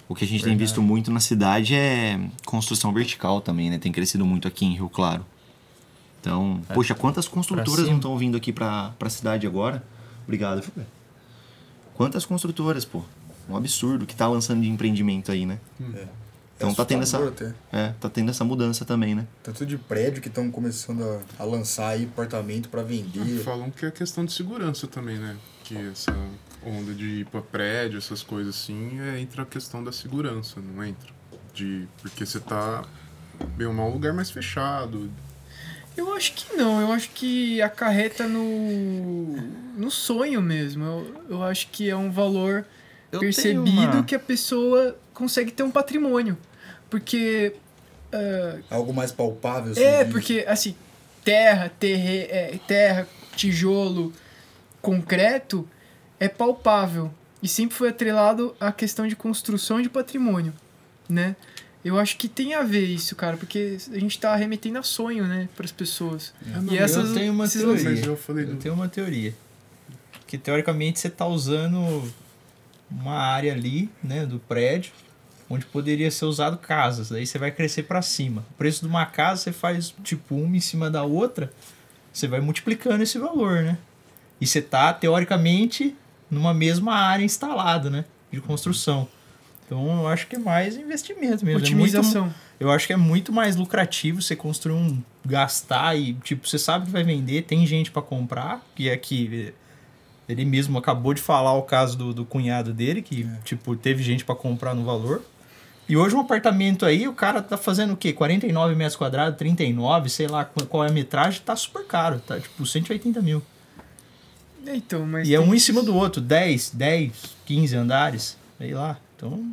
O que a gente tem visto muito na cidade é construção vertical também, né? Tem crescido muito aqui em Rio Claro. Então, poxa, quantas construtoras não estão vindo aqui pra, pra cidade agora? Obrigado, Fubé. Quantas construtoras, pô? Um absurdo que tá lançando de empreendimento aí, né? Então É tá tendo essa, até. é, tá tendo essa mudança também, né? Tanto de prédio que estão começando a, a lançar aí apartamento para vender. Falam que é questão de segurança também, né? Que essa onda de ir pra prédio, essas coisas assim, é, entra a questão da segurança, não entra? De, porque você tá bem um lugar mais fechado. Eu acho que não, eu acho que acarreta no, no sonho mesmo. Eu, eu acho que é um valor Eu percebido uma- que a pessoa consegue ter um patrimônio. Porque. ah, Algo mais palpável. você é, diz. porque, assim, terra, terre, é, terra, tijolo, concreto é palpável. E sempre foi atrelado à questão de construção de patrimônio, né? Eu acho que tem a ver isso, cara, porque a gente tá remetendo a sonho, né, pras pessoas. e eu essas, tenho uma teoria. Mas eu falei Eu do... tenho uma teoria. Que teoricamente você tá usando uma área ali, né, do prédio, onde poderia ser usado casas. Daí você vai crescer para cima. O preço de uma casa você faz tipo uma em cima da outra, você vai multiplicando esse valor, né? E você tá teoricamente numa mesma área instalada, né, de construção. Então eu acho que é mais investimento mesmo. É muito, otimização. eu acho que é muito mais lucrativo você construir um. gastar e, tipo, você sabe que vai vender, tem gente pra comprar, que é que. Ele mesmo acabou de falar o caso do, do cunhado dele, que, tipo, teve gente pra comprar no valor. E hoje um apartamento aí, o cara tá fazendo o quê? 49 metros quadrados, 39, sei lá qual é a metragem, tá super caro, tá tipo 180 mil. Então, mas E é um em cima do outro, 10, 10, 15 andares, sei lá. Então,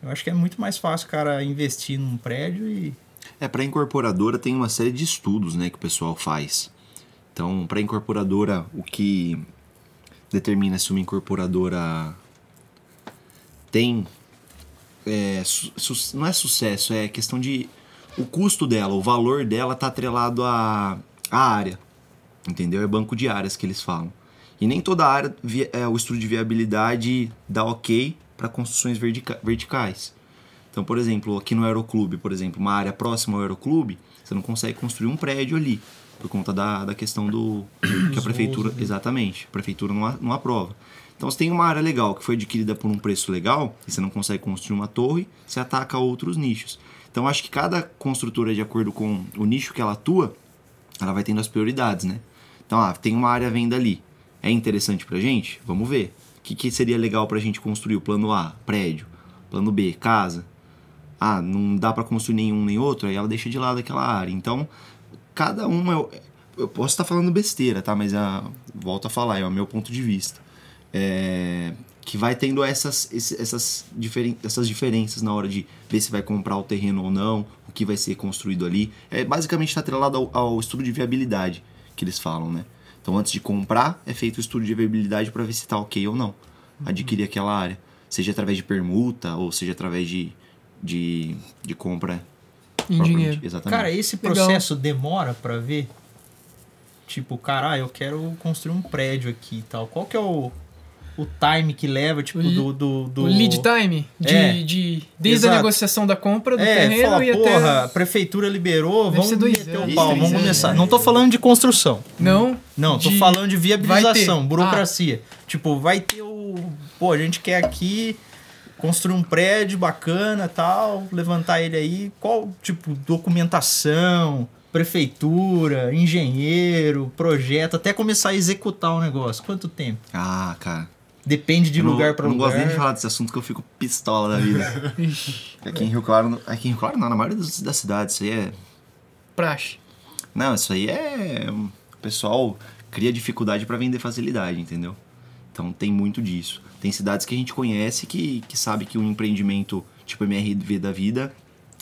eu acho que é muito mais fácil o cara investir num prédio e É, para incorporadora tem uma série de estudos, né, que o pessoal faz. Então, para incorporadora, o que determina se uma incorporadora tem é, não é sucesso, é questão de o custo dela, o valor dela tá atrelado à, à área. Entendeu? É banco de áreas que eles falam. E nem toda área, é, o estudo de viabilidade dá ok para construções vertica- verticais. Então, por exemplo, aqui no Aeroclube, por exemplo, uma área próxima ao Aeroclube, você não consegue construir um prédio ali, por conta da, da questão do. que a prefeitura. Exatamente, a prefeitura não, não aprova. Então, você tem uma área legal que foi adquirida por um preço legal, e você não consegue construir uma torre, você ataca outros nichos. Então, acho que cada construtora, de acordo com o nicho que ela atua, ela vai tendo as prioridades, né? Então, ah, tem uma área à venda ali. É interessante pra gente? Vamos ver. Que, que seria legal pra gente construir? O plano A, prédio. Plano B, casa. Ah, não dá pra construir nenhum nem outro, aí ela deixa de lado aquela área. Então, cada um é. o- Eu posso estar falando besteira, tá? Mas a, volto a falar, é o meu ponto de vista. É, que vai tendo essas, essas, diferen, essas diferenças na hora de ver se vai comprar o terreno ou não, o que vai ser construído ali. É basicamente está atrelado ao, ao estudo de viabilidade que eles falam, né? Então antes de comprar, é feito o estudo de viabilidade para ver se está ok ou não. Adquirir aquela área. Seja através de permuta ou seja através de, de, de compra. Em dinheiro. Exatamente. Cara, esse Legal. processo demora pra ver? Tipo, cara, ah, eu quero construir um prédio aqui e tal. Qual que é o, o time que leva, tipo, li- do, do, do- O lead time, de, É. de, desde Exato. a negociação da compra do É, terreno fala, e porra, a até. prefeitura liberou, Deve vamos dois meter o pau, vamos começar. Não tô falando de construção. Não? Não, tô de- falando de viabilização, burocracia. Tipo, vai ter o. Pô, a gente quer aqui construir um prédio bacana tal, levantar ele aí. Qual, tipo, documentação, prefeitura, engenheiro, projeto, até começar a executar o negócio. Quanto tempo? Ah, cara. Depende de Eu lugar pra eu não lugar. gosto nem de falar desse assunto que eu fico pistola da vida. Aqui em Rio Claro, aqui em Rio Claro não, na maioria das, das cidades, isso aí é praxe. Não, isso aí é. O pessoal cria dificuldade para vender facilidade, entendeu? Então tem muito disso. Tem cidades que a gente conhece que, que sabe que um empreendimento tipo MRV da vida,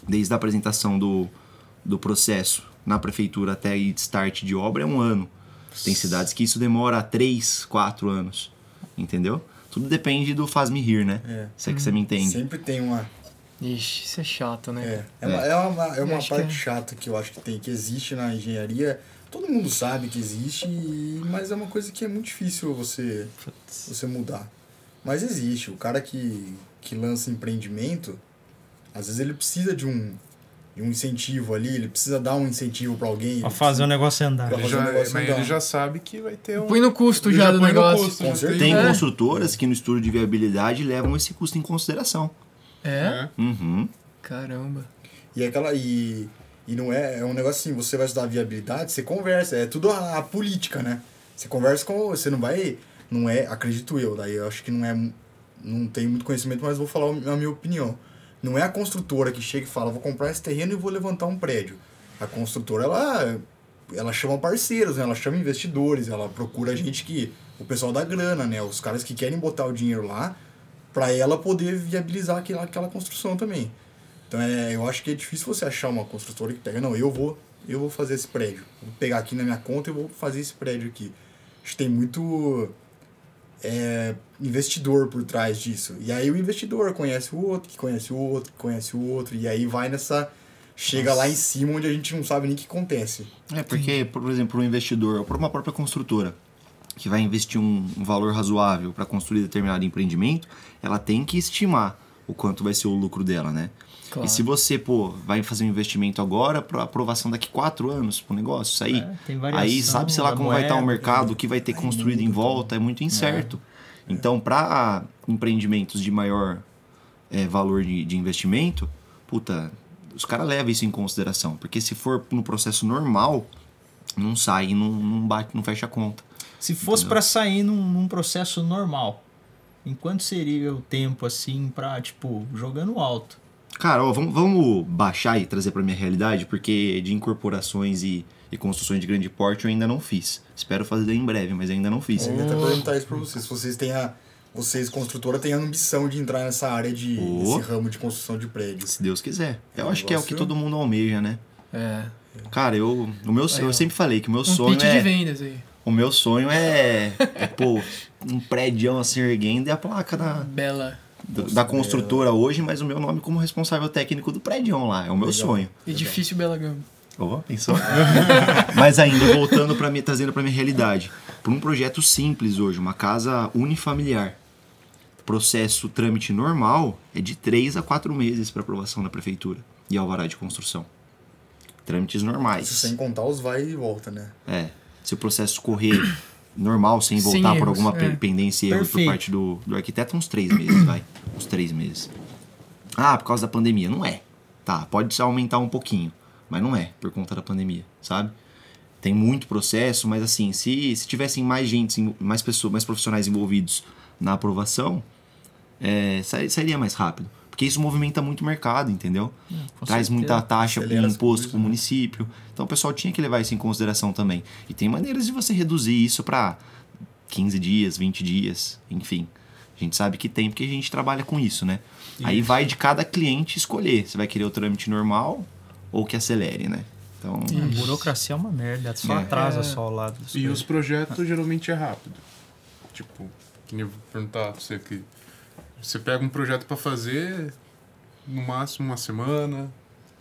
desde a apresentação do, do processo na prefeitura até start de obra é um ano. Tem cidades que isso demora 3, 4 anos, entendeu? Tudo depende do faz-me rir, né? É. Se é que você me entende. Sempre tem uma. Ixi, isso é chato, né? É, é, Uma, é uma, é uma parte que é. chata que eu acho que tem, que existe na engenharia. Todo mundo sabe que existe, mas é uma coisa que é muito difícil você, você mudar. Mas existe. O cara que, que lança empreendimento, às vezes ele precisa de um, de um incentivo ali, ele precisa dar um incentivo para alguém. Pra fazer o precisa- negócio andar. Ele fazer já, um negócio mas andar. ele já sabe que vai ter um. Põe no custo ele já do negócio. custo, Com certeza. Tem É. construtoras que no estudo de viabilidade levam esse custo em consideração. É? É. Uhum. Caramba. E aquela e, e não é, é um negócio assim, você vai estudar viabilidade, você conversa, é tudo a, a política, né? Você conversa com, você não vai, não é, acredito eu, daí eu acho que não é, não tenho muito conhecimento, mas vou falar a minha opinião. Não é a construtora que chega e fala, vou comprar esse terreno e vou levantar um prédio. A construtora, ela, ela chama parceiros, né? Ela chama investidores, ela procura gente que, o pessoal da grana, né? Os caras que querem botar o dinheiro lá para ela poder viabilizar aquela, aquela construção também. Então é, eu acho que é difícil você achar uma construtora que pega, não, eu vou, eu vou fazer esse prédio. Vou pegar aqui na minha conta e vou fazer esse prédio aqui. Acho que tem muito é, investidor por trás disso. E aí o investidor conhece o outro, que conhece o outro, que conhece o outro, e aí vai nessa. Chega lá em cima onde a gente não sabe nem o que acontece. É porque, por exemplo, um investidor ou por uma própria construtora que vai investir um, um valor razoável para construir determinado empreendimento, ela tem que estimar o quanto vai ser o lucro dela, né? Claro. E se você, pô, vai fazer um investimento agora para aprovação daqui quatro anos pro negócio, aí, É, variação aí sabe sei lá como vai estar o moeda, mercado, o que vai ter construído em volta, é muito incerto. Então, para empreendimentos de maior é, valor de, de investimento, puta, os caras levam isso em consideração. Porque se for no processo normal, não sai, não, não bate, não fecha a conta. Se fosse pra sair num, num processo normal, em quanto seria o tempo assim pra, tipo, jogando alto? Cara, ó, vamos, vamos baixar e trazer pra minha realidade, porque de incorporações e, e construções de grande porte eu ainda não fiz. Espero fazer em breve, mas ainda não fiz. Eu ia até perguntar isso pra vocês. Se vocês têm a. Vocês, construtora, têm a ambição de entrar nessa área de. Oh. nesse ramo de construção de prédios. Se Deus quiser. É Eu acho que é o que negócio- todo mundo almeja, né? É. Cara, eu, o meu, Aí, ó. eu sempre falei que o meu Um sonho pitch de é. vendas aí. O meu sonho é, é pô, um prédio assim erguendo e a placa na. Bela. do- da construtora hoje, mas o meu nome como responsável técnico do prédio lá. É o meu Legal. sonho. Edifício Bela Gama. Oh, pensou? Mas ainda, voltando para mim, trazendo para minha realidade. Por um projeto simples hoje, uma casa unifamiliar. Processo trâmite normal é de 3 a 4 meses para aprovação da prefeitura e alvará de construção. Trâmites normais. Isso sem contar os vai e volta, né? É. Se o processo correr normal, sem voltar por alguma é. pe- pendência e erro por parte do, do arquiteto, uns três meses, vai. Uns três meses. Ah, por causa da pandemia. Não é. Tá, pode aumentar um pouquinho. Mas não é, por conta da pandemia, sabe? Tem muito processo, mas assim, se, se tivessem mais gente, mais pessoas, mais profissionais envolvidos na aprovação, é, sai- sairia mais rápido. Porque isso movimenta muito o mercado, entendeu? com Traz certeza. muita taxa as imposto para o município. Então o pessoal tinha que levar isso em consideração também. E tem maneiras de você reduzir isso para 15 dias, 20 dias, enfim. A gente sabe que tem porque a gente trabalha com isso, né? Aí vai de cada cliente escolher. Você vai querer o trâmite normal ou que acelere, né? Então, A burocracia é uma merda, só É. atrasa É. só o lado E coisas. os projetos geralmente é rápido. Tipo, que nem eu vou perguntar pra você que você pega um projeto pra fazer no máximo uma semana.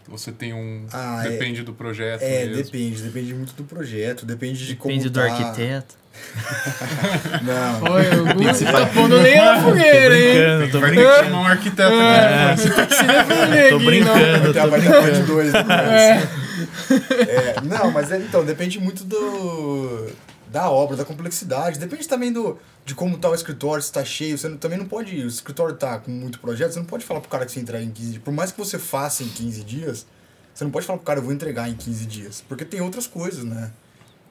Você tem um. Ah, é- depende do projeto. É, mesmo. depende, depende muito do projeto, depende de como Depende do tá. arquiteto. Não. Olha, o Guto tá pondo lenha na fogueira, hein? Brincando, tô Vai ter brincando. que chamar um arquiteto aqui. Você tem que se defender Tô aqui, brincando, a tô brincando. 2 depois. É, não, mas é, então, depende muito do da obra, da complexidade. Depende também do de como tá o escritório, se tá cheio. Você não- também não pode. O escritório tá com muito projeto, você não pode falar pro cara que você entrega em 15 dias. Por mais que você faça em 15 dias, você não pode falar pro cara, eu vou entregar em 15 dias. Porque tem outras coisas, né?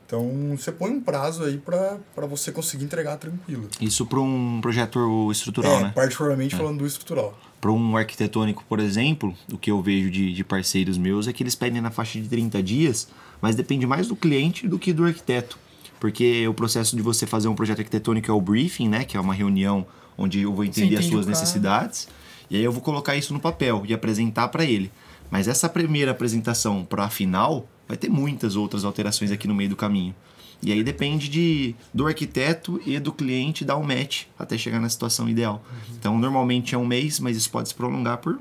Então você põe um prazo aí pra você conseguir entregar tranquilo. isso para um projeto estrutural, é, né? particularmente falando do estrutural. Para um arquitetônico, por exemplo, o que eu vejo de, de parceiros meus é que eles pedem na faixa de 30 dias, mas depende mais do cliente do que do arquiteto. Porque o processo de você fazer um projeto arquitetônico é o briefing, né? Que é uma reunião onde eu vou entender as suas necessidades. E aí eu vou colocar isso no papel e apresentar para ele. Mas essa primeira apresentação para a final vai ter muitas outras alterações aqui no meio do caminho. E aí depende de, do arquiteto e do cliente dar um match até chegar na situação ideal. Então, normalmente é um mês, mas isso pode se prolongar por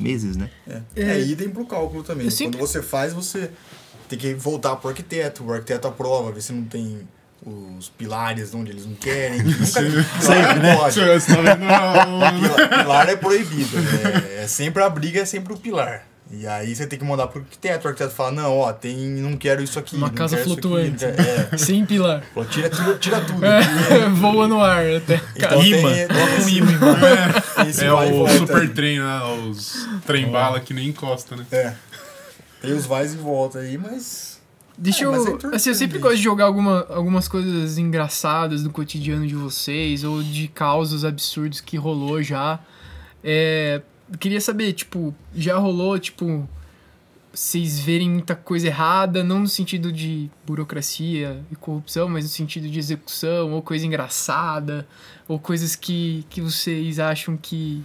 meses, né? É, É. é idem pro cálculo também. Sempre- Quando você faz, você tem que voltar pro arquiteto. O arquiteto aprova, ver se não tem os pilares onde eles não querem. Sempre, né? Pode. Vendo a- Pilar, pilar é proibido. né? É sempre a briga, é sempre o pilar. E aí você tem que mandar pro arquiteto. O arquiteto fala, não, ó, tem, não quero isso aqui. Uma não casa quero isso aqui, flutuante. não quero- Sem pilar. É, Falou, tira tudo, tira tudo. É, voa no ar até. Então Imã. Coloca um imã É e o super trem, né? Os trem bala que nem encosta, né? É. Tem os vais e volta aí, mas. Deixa É, mas é eu. Assim, eu sempre gosto de jogar alguma, algumas coisas engraçadas do cotidiano de vocês, ou de causos absurdos que rolou já. É, eu queria saber, tipo, já rolou, tipo, vocês verem muita coisa errada, não no sentido de burocracia e corrupção, mas no sentido de execução, ou coisa engraçada, ou coisas que, que vocês acham que.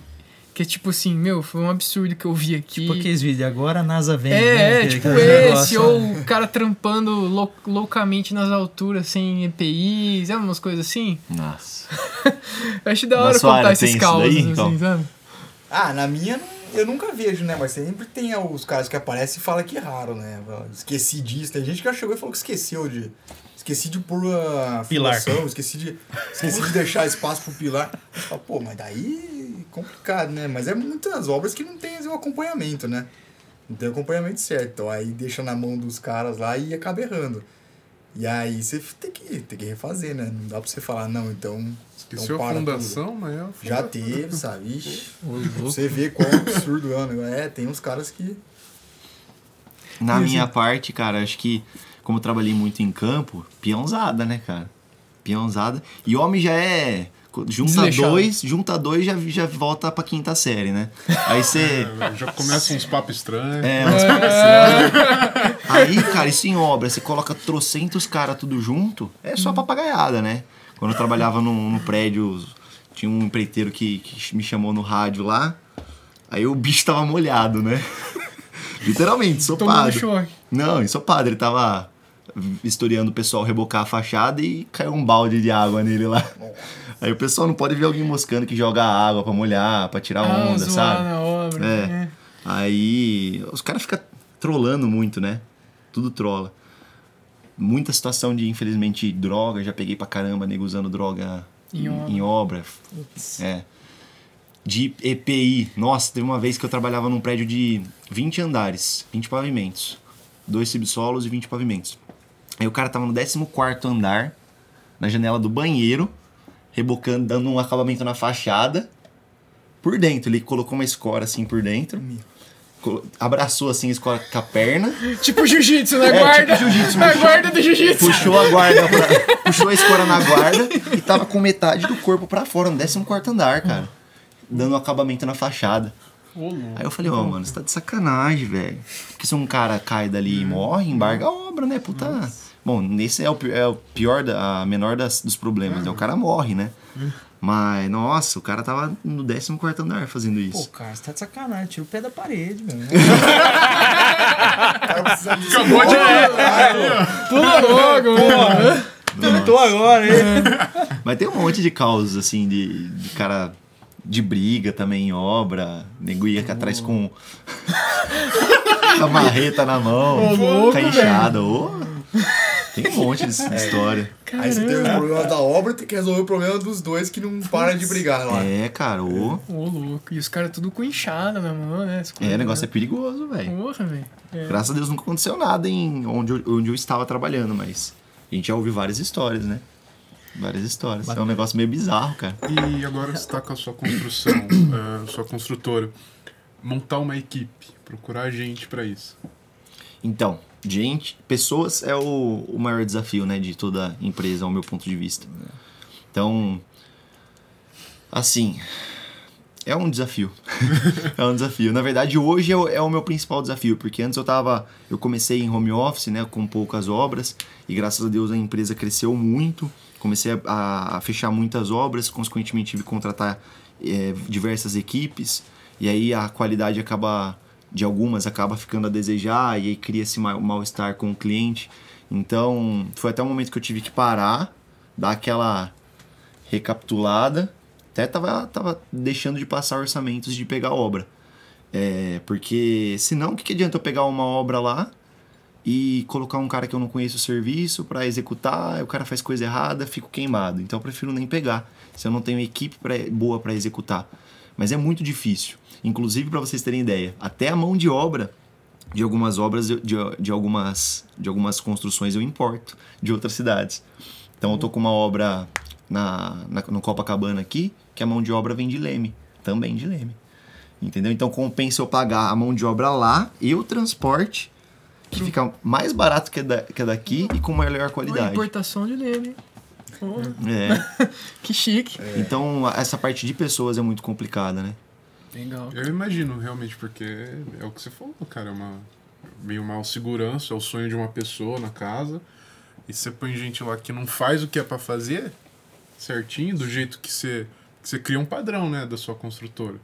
Que é tipo assim, meu, foi um absurdo que eu vi aqui. Tipo aqueles vídeos, agora a NASA vem. né? É, é, Aquele- tipo esse, negócio, ou né? o cara trampando lou- loucamente nas alturas sem EPIs, é umas coisas assim. Nossa. Eu acho da hora sua contar esses causos, daí, assim, então? sabe? Ah, na minha eu nunca vejo, né? Mas sempre tem os caras que aparecem e falam que erraram, né? Esqueci disso. Tem gente que já chegou e falou que esqueceu de. Esqueci de pôr a Pilar. fundação, esqueci de, esqueci de deixar espaço pro pilar. Falo, pô, mas daí é complicado, né? Mas é muitas obras que não tem o acompanhamento, né? Não tem acompanhamento certo. Então aí deixa na mão dos caras lá e acaba errando. E aí você tem que, tem que refazer, né? Não dá pra você falar, não, então. Esqueceu então a fundação, mas é Já teve, sabe? Ixi, você vê qual absurdo é o negócio. É, tem uns caras que. Na E minha assim- parte, cara, acho que, como eu trabalhei muito em campo, peãozada, né, cara? Peãozada. E homem já é. Junta Desleixado. dois, junta dois já, já volta pra quinta série, né? Aí você. É, já começa uns papos estranhos. É, umas Aí, cara, isso em obra, você coloca trocentos caras tudo junto, é só papagaiada, né? Quando eu trabalhava no, no prédio, tinha um empreiteiro que, que me chamou no rádio lá, aí o bicho tava molhado, né? Literalmente, ensopado. choque. Não, ensopado, ele tava historiando o pessoal rebocar a fachada e caiu um balde de água nele lá. Aí o pessoal não pode ver alguém moscando que joga água pra molhar, pra tirar Ah, onda, zoar sabe? na obra. É. né? Aí os caras ficam trolando muito, né? Tudo trola. Muita situação de, infelizmente, droga. Já peguei pra caramba, nego usando droga Em obra. Em obra. É. De EPI. Nossa, teve uma vez que eu trabalhava num prédio de 20 andares, 20 pavimentos. Dois subsolos e 20 pavimentos. Aí o cara tava no 14 andar, na janela do banheiro, rebocando, dando um acabamento na fachada. Por dentro, ele colocou uma escora assim por dentro. Abraçou assim a escora com a perna. Tipo jiu-jitsu na É, guarda. tipo jiu-jitsu, na puxou- guarda do jiu-jitsu. Puxou a guarda pra, Puxou a escora na guarda e tava com metade do corpo pra fora, no 14 andar, cara. Dando um acabamento na fachada. Aí eu falei, ó, mano, você tá de sacanagem, velho. Porque se um cara cai dali e morre, embarga a obra, né? Puta. Bom, nesse é o, é o pior, da, a menor das, dos problemas, né? O cara morre, né? Mas, nossa, o cara tava no 14 andar fazendo Pô, isso. cara, você tá de sacanagem. Tira o pé da parede, de Acabou de Pula logo, mano. Tentou agora, hein? Mas tem um monte de causas, assim, de, de cara de briga também em obra. Nego ia aqui atrás com a marreta na mão, Ô, louco, com a enxada. Tem um monte de de história. Aí você tem os problemas da obra, tem que resolver o problema dos dois que não param de brigar lá. É, cara, ô. Ô, louco. E os caras tudo com enxada na mão, né? É, o negócio é né? perigoso, velho. Porra, velho. É. Graças a Deus nunca aconteceu nada em onde eu, onde eu estava trabalhando, mas a gente já ouviu várias histórias, né? Várias histórias. É um negócio meio bizarro, cara. E agora você tá com a sua construção, eh, sua construtora. Montar uma equipe, procurar gente pra isso. Então, gente, pessoas é o, o maior desafio, né, de toda empresa, ao meu ponto de vista. Então, assim, é um desafio. é um desafio. Na verdade, hoje é o, é o meu principal desafio, porque antes eu tava, eu comecei em home office, né, com poucas obras, e graças a Deus a empresa cresceu muito. Comecei a, a fechar muitas obras, consequentemente tive que contratar eh, diversas equipes, e aí a qualidade acaba de algumas acaba ficando a desejar e aí cria-se ma- mal-estar com o cliente. Então, foi até o momento que eu tive que parar, dar aquela recapitulada. Até tava, tava deixando de passar orçamentos de pegar obra. É, porque senão, o que, que adianta eu pegar uma obra lá e colocar um cara que eu não conheço o serviço para executar, o cara faz coisa errada, fico queimado. Então eu prefiro nem pegar, se eu não tenho equipe pra, boa para executar. Mas é muito difícil. Inclusive, para vocês terem ideia, até a mão de obra de algumas obras, de, de, algumas, de algumas construções eu importo de outras cidades. Então eu tô com uma obra na, na, no Copacabana aqui, que a mão de obra vem de Leme, também de Leme. Entendeu? Então compensa eu pagar a mão de obra lá e o transporte, que fica mais barato que, da, que a daqui e com melhor Uma qualidade. importação de Leme. Pô, É. que chique. Então essa parte de pessoas é muito complicada, né? Legal. Eu imagino, realmente, porque é o que você falou, cara. É uma, meio mal segurança, é o sonho de uma pessoa na casa. E você põe gente lá que não faz o que é pra fazer certinho, do jeito que você, que você cria um padrão, né, da sua construtora.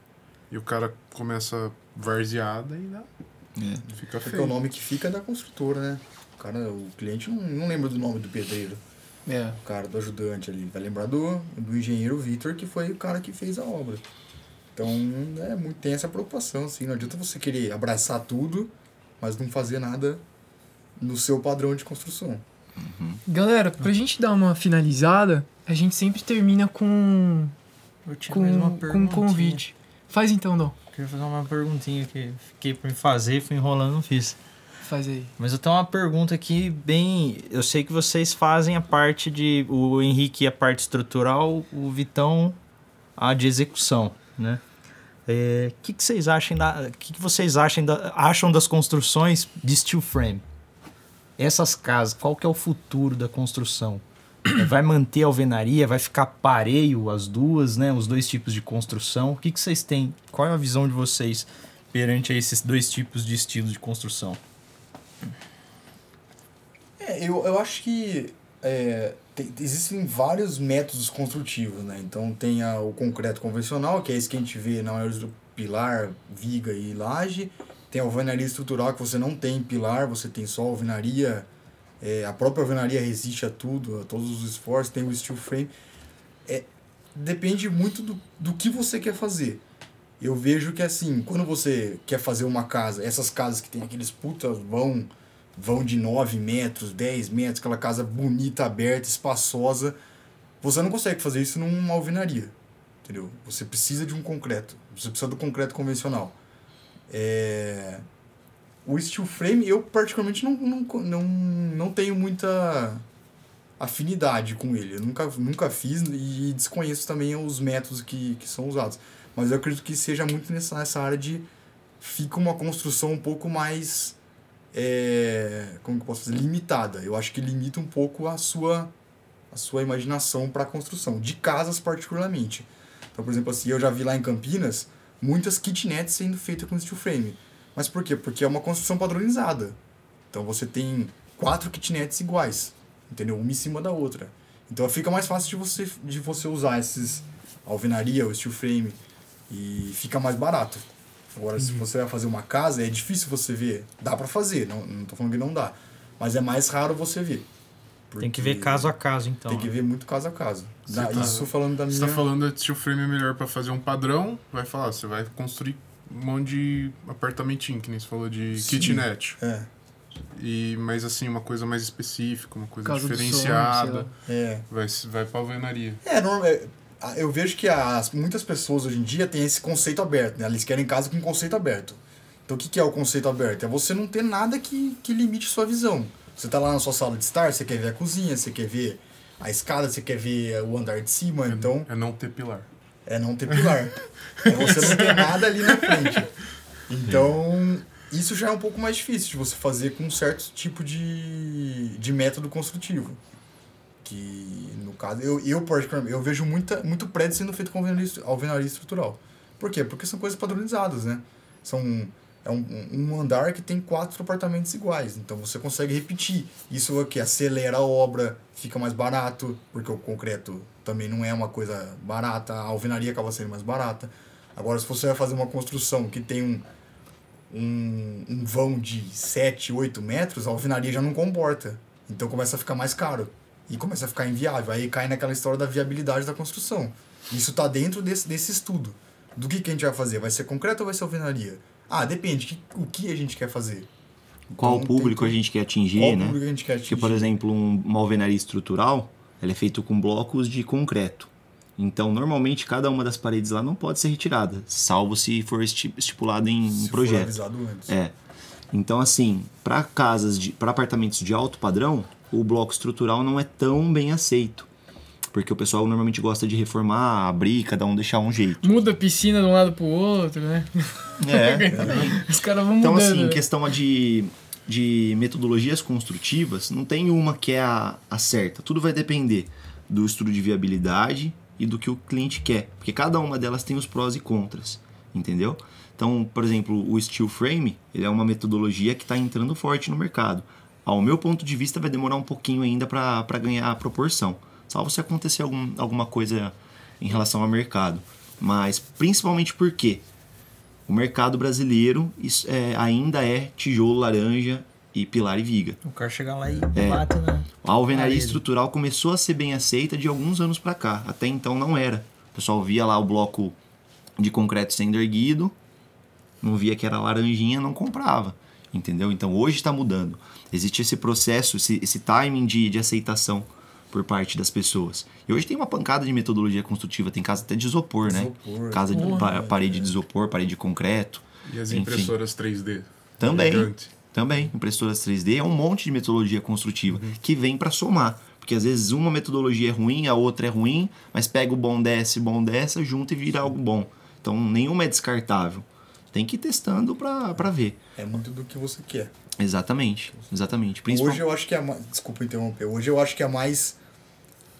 E o cara começa varzeada e dá, É. fica Porque o feio. nome que fica é da construtora, né? O cara, o cliente não, não lembra do nome do pedreiro. É. O cara do ajudante ali. Vai lembrar do, do engenheiro Vitor, que foi o cara que fez a obra. Então, é muito, tem essa preocupação, assim. Não adianta você querer abraçar tudo, mas não fazer nada no seu padrão de construção. Galera, pra gente dar uma finalizada, a gente sempre termina com, Eu tinha mais uma com, com um convite. Faz então, Dom. Queria fazer uma perguntinha que fiquei pra me fazer, fui enrolando, não fiz. Faz aí. Mas eu tenho uma pergunta aqui bem. Eu sei que vocês fazem a parte de. O Henrique a parte estrutural, o Vitão a de execução, né? O que, que vocês acham da. que, que vocês acham, da, acham das construções de steel frame? Essas casas, qual que é o futuro da construção? É, Vai manter a alvenaria? Vai ficar pareio as duas, né? Os dois tipos de construção? O que, que vocês têm? Qual é a visão de vocês perante esses dois tipos de estilos de construção? É, eu, eu acho que é, tem- existem vários métodos construtivos, né? Então tem a- o concreto convencional, que é esse que a gente vê na maioria do pilar, viga e laje. Tem a alvenaria estrutural, que você não tem pilar, você tem só alvenaria. É, a própria alvenaria resiste a tudo, a todos os esforços. Tem o steel frame. É, depende muito do, do que você quer fazer. Eu vejo que assim, quando você quer fazer uma casa, essas casas que tem aqueles putas vão vão de 9 metros, 10 metros, aquela casa bonita, aberta, espaçosa, você não consegue fazer isso numa alvenaria. Entendeu? Você precisa de um concreto. Você precisa do concreto convencional. É... O steel frame, eu particularmente não, não, não, não tenho muita afinidade com ele. Eu nunca, nunca fiz e desconheço também os métodos que, que são usados. Mas eu acredito que seja muito nessa, nessa área de fica uma construção um pouco mais é, como que posso dizer, limitada. Eu acho que limita um pouco a sua a sua imaginação para a construção de casas particularmente. Então, por exemplo, assim, eu já vi lá em Campinas muitas kitnets sendo feitas com steel frame. Mas por quê? Porque é uma construção padronizada. Então você tem quatro kitnets iguais, entendeu? Uma em cima da outra. Então fica mais fácil de você, de você usar esses alvenaria, o steel frame e fica mais barato. Agora, se você vai fazer uma casa, é difícil você ver. Dá para fazer, não, não tô falando que não dá. Mas é mais raro você ver. Tem que ver caso a caso, então. Tem que né? ver muito caso a caso. Da- tá- isso falando da minha... Você tá falando de steel frame é melhor pra fazer um padrão, vai falar, você vai construir um monte de apartamentinho, que nem você falou de Sim. kitnet. É, E, mas assim, uma coisa mais específica, uma coisa sei diferenciada, é. vai, vai pra alvenaria. É, normal, é, eu vejo que as, muitas pessoas hoje em dia têm esse conceito aberto, né? Eles querem casa com conceito aberto. Então o que, que é o conceito aberto? É você não ter nada que, que limite sua visão. Você tá lá na sua sala de estar, você quer ver a cozinha, você quer ver a escada, você quer ver o andar de cima, então É não ter pilar. é não ter pilar. é você não ter nada ali na frente. Então, isso já é um pouco mais difícil de você fazer com um certo tipo de, de método construtivo. Que, no caso, eu, eu particularmente, eu vejo muita, muito prédio sendo feito com alvenaria, estru- alvenaria estrutural. Por quê? Porque são coisas padronizadas, né? São, é um, um andar que tem quatro apartamentos iguais. Então, você consegue repetir. Isso aqui acelera a obra, fica mais barato, porque o concreto também não é uma coisa barata, a alvenaria acaba sendo mais barata. Agora, se você vai fazer uma construção que tem um, um, um vão de 7, 8 metros, a alvenaria já não comporta. Então começa a ficar mais caro. E começa a ficar inviável. Aí cai naquela história da viabilidade da construção. Isso está dentro desse, desse estudo. Do que, que a gente vai fazer? Vai ser concreto ou vai ser alvenaria? Ah, depende. Que- O que a gente quer fazer? Qual Então, público tem a que- gente quer atingir, Qual né? público a gente quer Porque, atingir? por exemplo, um- uma alvenaria estrutural, ela é feita com blocos de concreto. Então, normalmente, cada uma das paredes lá não pode ser retirada, salvo se for esti- estipulado em Se um for projeto. avisado antes. É. Então, assim, para casas, de, para apartamentos de alto padrão, o bloco estrutural não é tão bem aceito. Porque o pessoal normalmente gosta de reformar, abrir, cada um deixar um jeito. Muda a piscina de um lado pro outro, né? É. Os caras vão Então, mudando. assim, né? questão de, de metodologias construtivas, não tem uma que é a, a certa. Tudo vai depender do estudo de viabilidade e do que o cliente quer. Porque cada uma delas tem os prós e contras, entendeu? Então, por exemplo, o steel frame, ele é uma metodologia que está entrando forte no mercado. Ao meu ponto de vista, vai demorar um pouquinho ainda para ganhar a proporção. Salvo se acontecer algum, alguma coisa em relação ao mercado. Mas principalmente porque o mercado brasileiro isso, é, ainda é tijolo, laranja e pilar e viga. O cara chegar lá e É. bate, né? A alvenaria estrutural começou a ser bem aceita de alguns anos para cá. Até então não era. O pessoal via lá o bloco de concreto sendo erguido, não via que era laranjinha, não comprava. Entendeu? Então hoje está mudando. Existe esse processo, esse, esse timing de, de aceitação por parte das pessoas. E hoje tem uma pancada de metodologia construtiva, tem casa até de isopor, né? Isopor. Casa de Porra. pa- parede de isopor, parede de concreto. E as Enfim. impressoras 3D? Também. Gigante. Também, impressoras 3D é um monte de metodologia construtiva que vem para somar. Porque às vezes uma metodologia é ruim, a outra é ruim, mas pega o bom dessa e bom dessa, junta e vira algo bom. Então nenhuma é descartável. Tem que ir testando para ver. É muito do que você quer. Exatamente, exatamente. Principal... Hoje eu acho que é mais. Desculpa interromper. Hoje eu acho que é mais.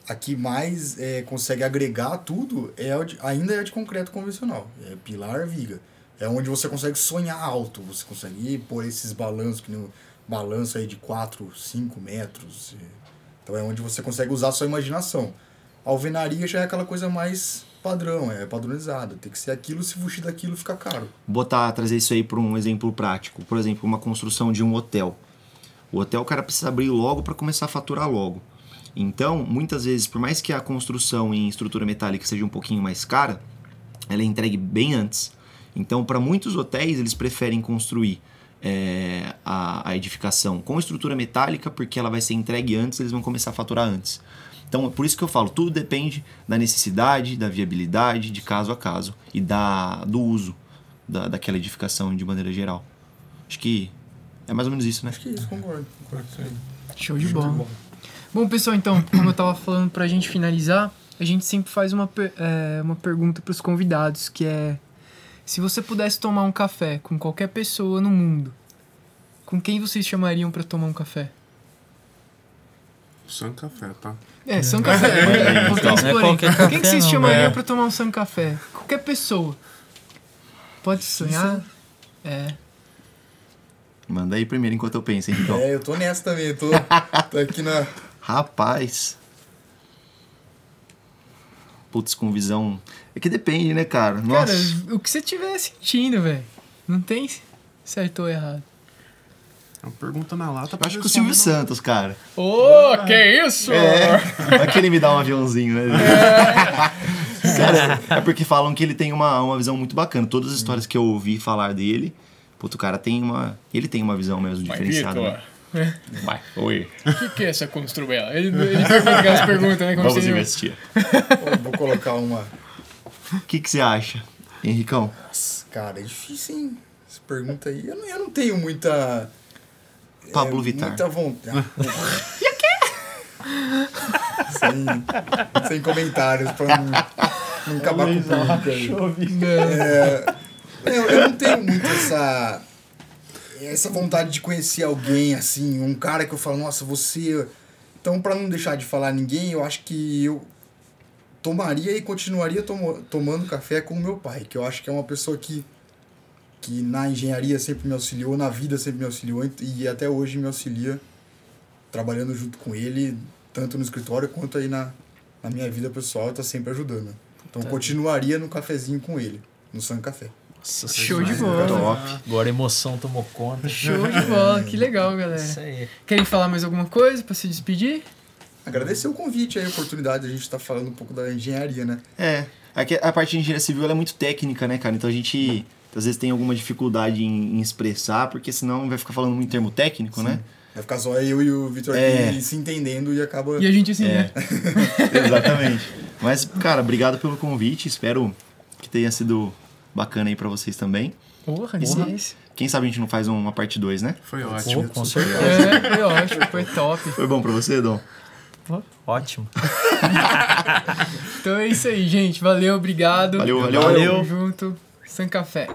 A que mais é, consegue agregar tudo é de- ainda é a de concreto convencional. É pilar, viga. É onde você consegue sonhar alto. Você consegue pôr esses balanços, que nem balanço aí de 4, 5 metros. Então é onde você consegue usar a sua imaginação. A alvenaria já é aquela coisa mais padrão, é padronizada. Tem que ser aquilo, se fugir daquilo fica caro. botar, trazer isso aí para um exemplo prático. Por exemplo, uma construção de um hotel. O hotel o cara precisa abrir logo para começar a faturar logo. Então, muitas vezes, por mais que a construção em estrutura metálica seja um pouquinho mais cara, ela é entregue bem antes. Então, para muitos hotéis, eles preferem construir é, a, a edificação com estrutura metálica, porque ela vai ser entregue antes, eles vão começar a faturar antes. Então, é por isso que eu falo, tudo depende da necessidade, da viabilidade, de caso a caso, e da, do uso da, daquela edificação de maneira geral. Acho que é mais ou menos isso, né? Acho que é isso, concordo. Show de bola. Bom, pessoal, então, como eu tava falando pra gente finalizar, a gente sempre faz uma, é, uma pergunta pros convidados, que é se você pudesse tomar um café com qualquer pessoa no mundo, com quem vocês chamariam pra tomar um café? Sam Café, tá? É, São Café. Vou Não é qualquer Quem café, que vocês não, chamariam é. pra tomar um São Café? Qualquer pessoa. Pode sonhar? É. Manda aí primeiro enquanto eu penso, hein, Rigão? É, eu tô nessa também, eu tô, tô aqui na. Rapaz. Putz, com visão. É que depende, né, cara? Nossa. Cara, o que você estiver sentindo, velho. Não tem certo ou errado. É uma pergunta na lata pra Acho que o Silvio responder, Santos, cara. Ô, que isso? É. Vai que ele me dá um aviãozinho, né? Cara, é porque falam que ele tem uma, uma visão muito bacana. Todas as histórias que eu ouvi falar dele, puto, o cara tem uma. Ele tem uma visão mesmo diferenciada. né? Vai, oi. O que, que é essa construela? Ele, ele pergunta aquelas perguntas, né? Como Vamos investir. Vou colocar uma. O que, que você acha, Henricão? Nossa, cara, é difícil, hein? Essa pergunta aí. Eu não, eu não tenho muita. Pablo é, Vittar. Muita vontade. e o quê? sem, sem comentários pra não, não acabar com o público aí. É, eu, eu não tenho muito essa essa vontade de conhecer alguém assim, um cara que eu falo, nossa, você. Então, pra não deixar de falar ninguém, eu acho que eu tomaria e continuaria tomo, tomando café com o meu pai, que eu acho que é uma pessoa que que na engenharia sempre me auxiliou, na vida sempre me auxiliou e até hoje me auxilia trabalhando junto com ele, tanto no escritório quanto aí na, na minha vida pessoal, tá sempre ajudando. Então, eu continuaria no cafezinho com ele, no San Café. Nossa, Show de bola. Top. Agora a emoção tomou conta. Show de bola. Que legal, galera. Isso aí. Querem falar mais alguma coisa pra se despedir? Agradecer o convite aí, a oportunidade de a gente estar falando um pouco da engenharia, né? É. Aqui a parte de engenharia civil ela é muito técnica, né, cara? Então a gente às vezes tem alguma dificuldade em, em expressar, porque senão vai ficar falando muito termo técnico, né? Vai ficar só eu e o Vitor É. aqui se entendendo e acaba. E a gente assim, É. né? Exatamente. Mas, cara, obrigado pelo convite. Espero que tenha sido bacana aí pra vocês também. Porra, isso. Quem sabe a gente não faz uma parte 2, né? Foi Pô, ótimo. com certeza. É, foi ótimo, foi top. Foi bom pra você, Dom? Pô, Ótimo. Então é isso aí, gente. Valeu, obrigado. Valeu, valeu. Valeu. Tamo junto. Sem café.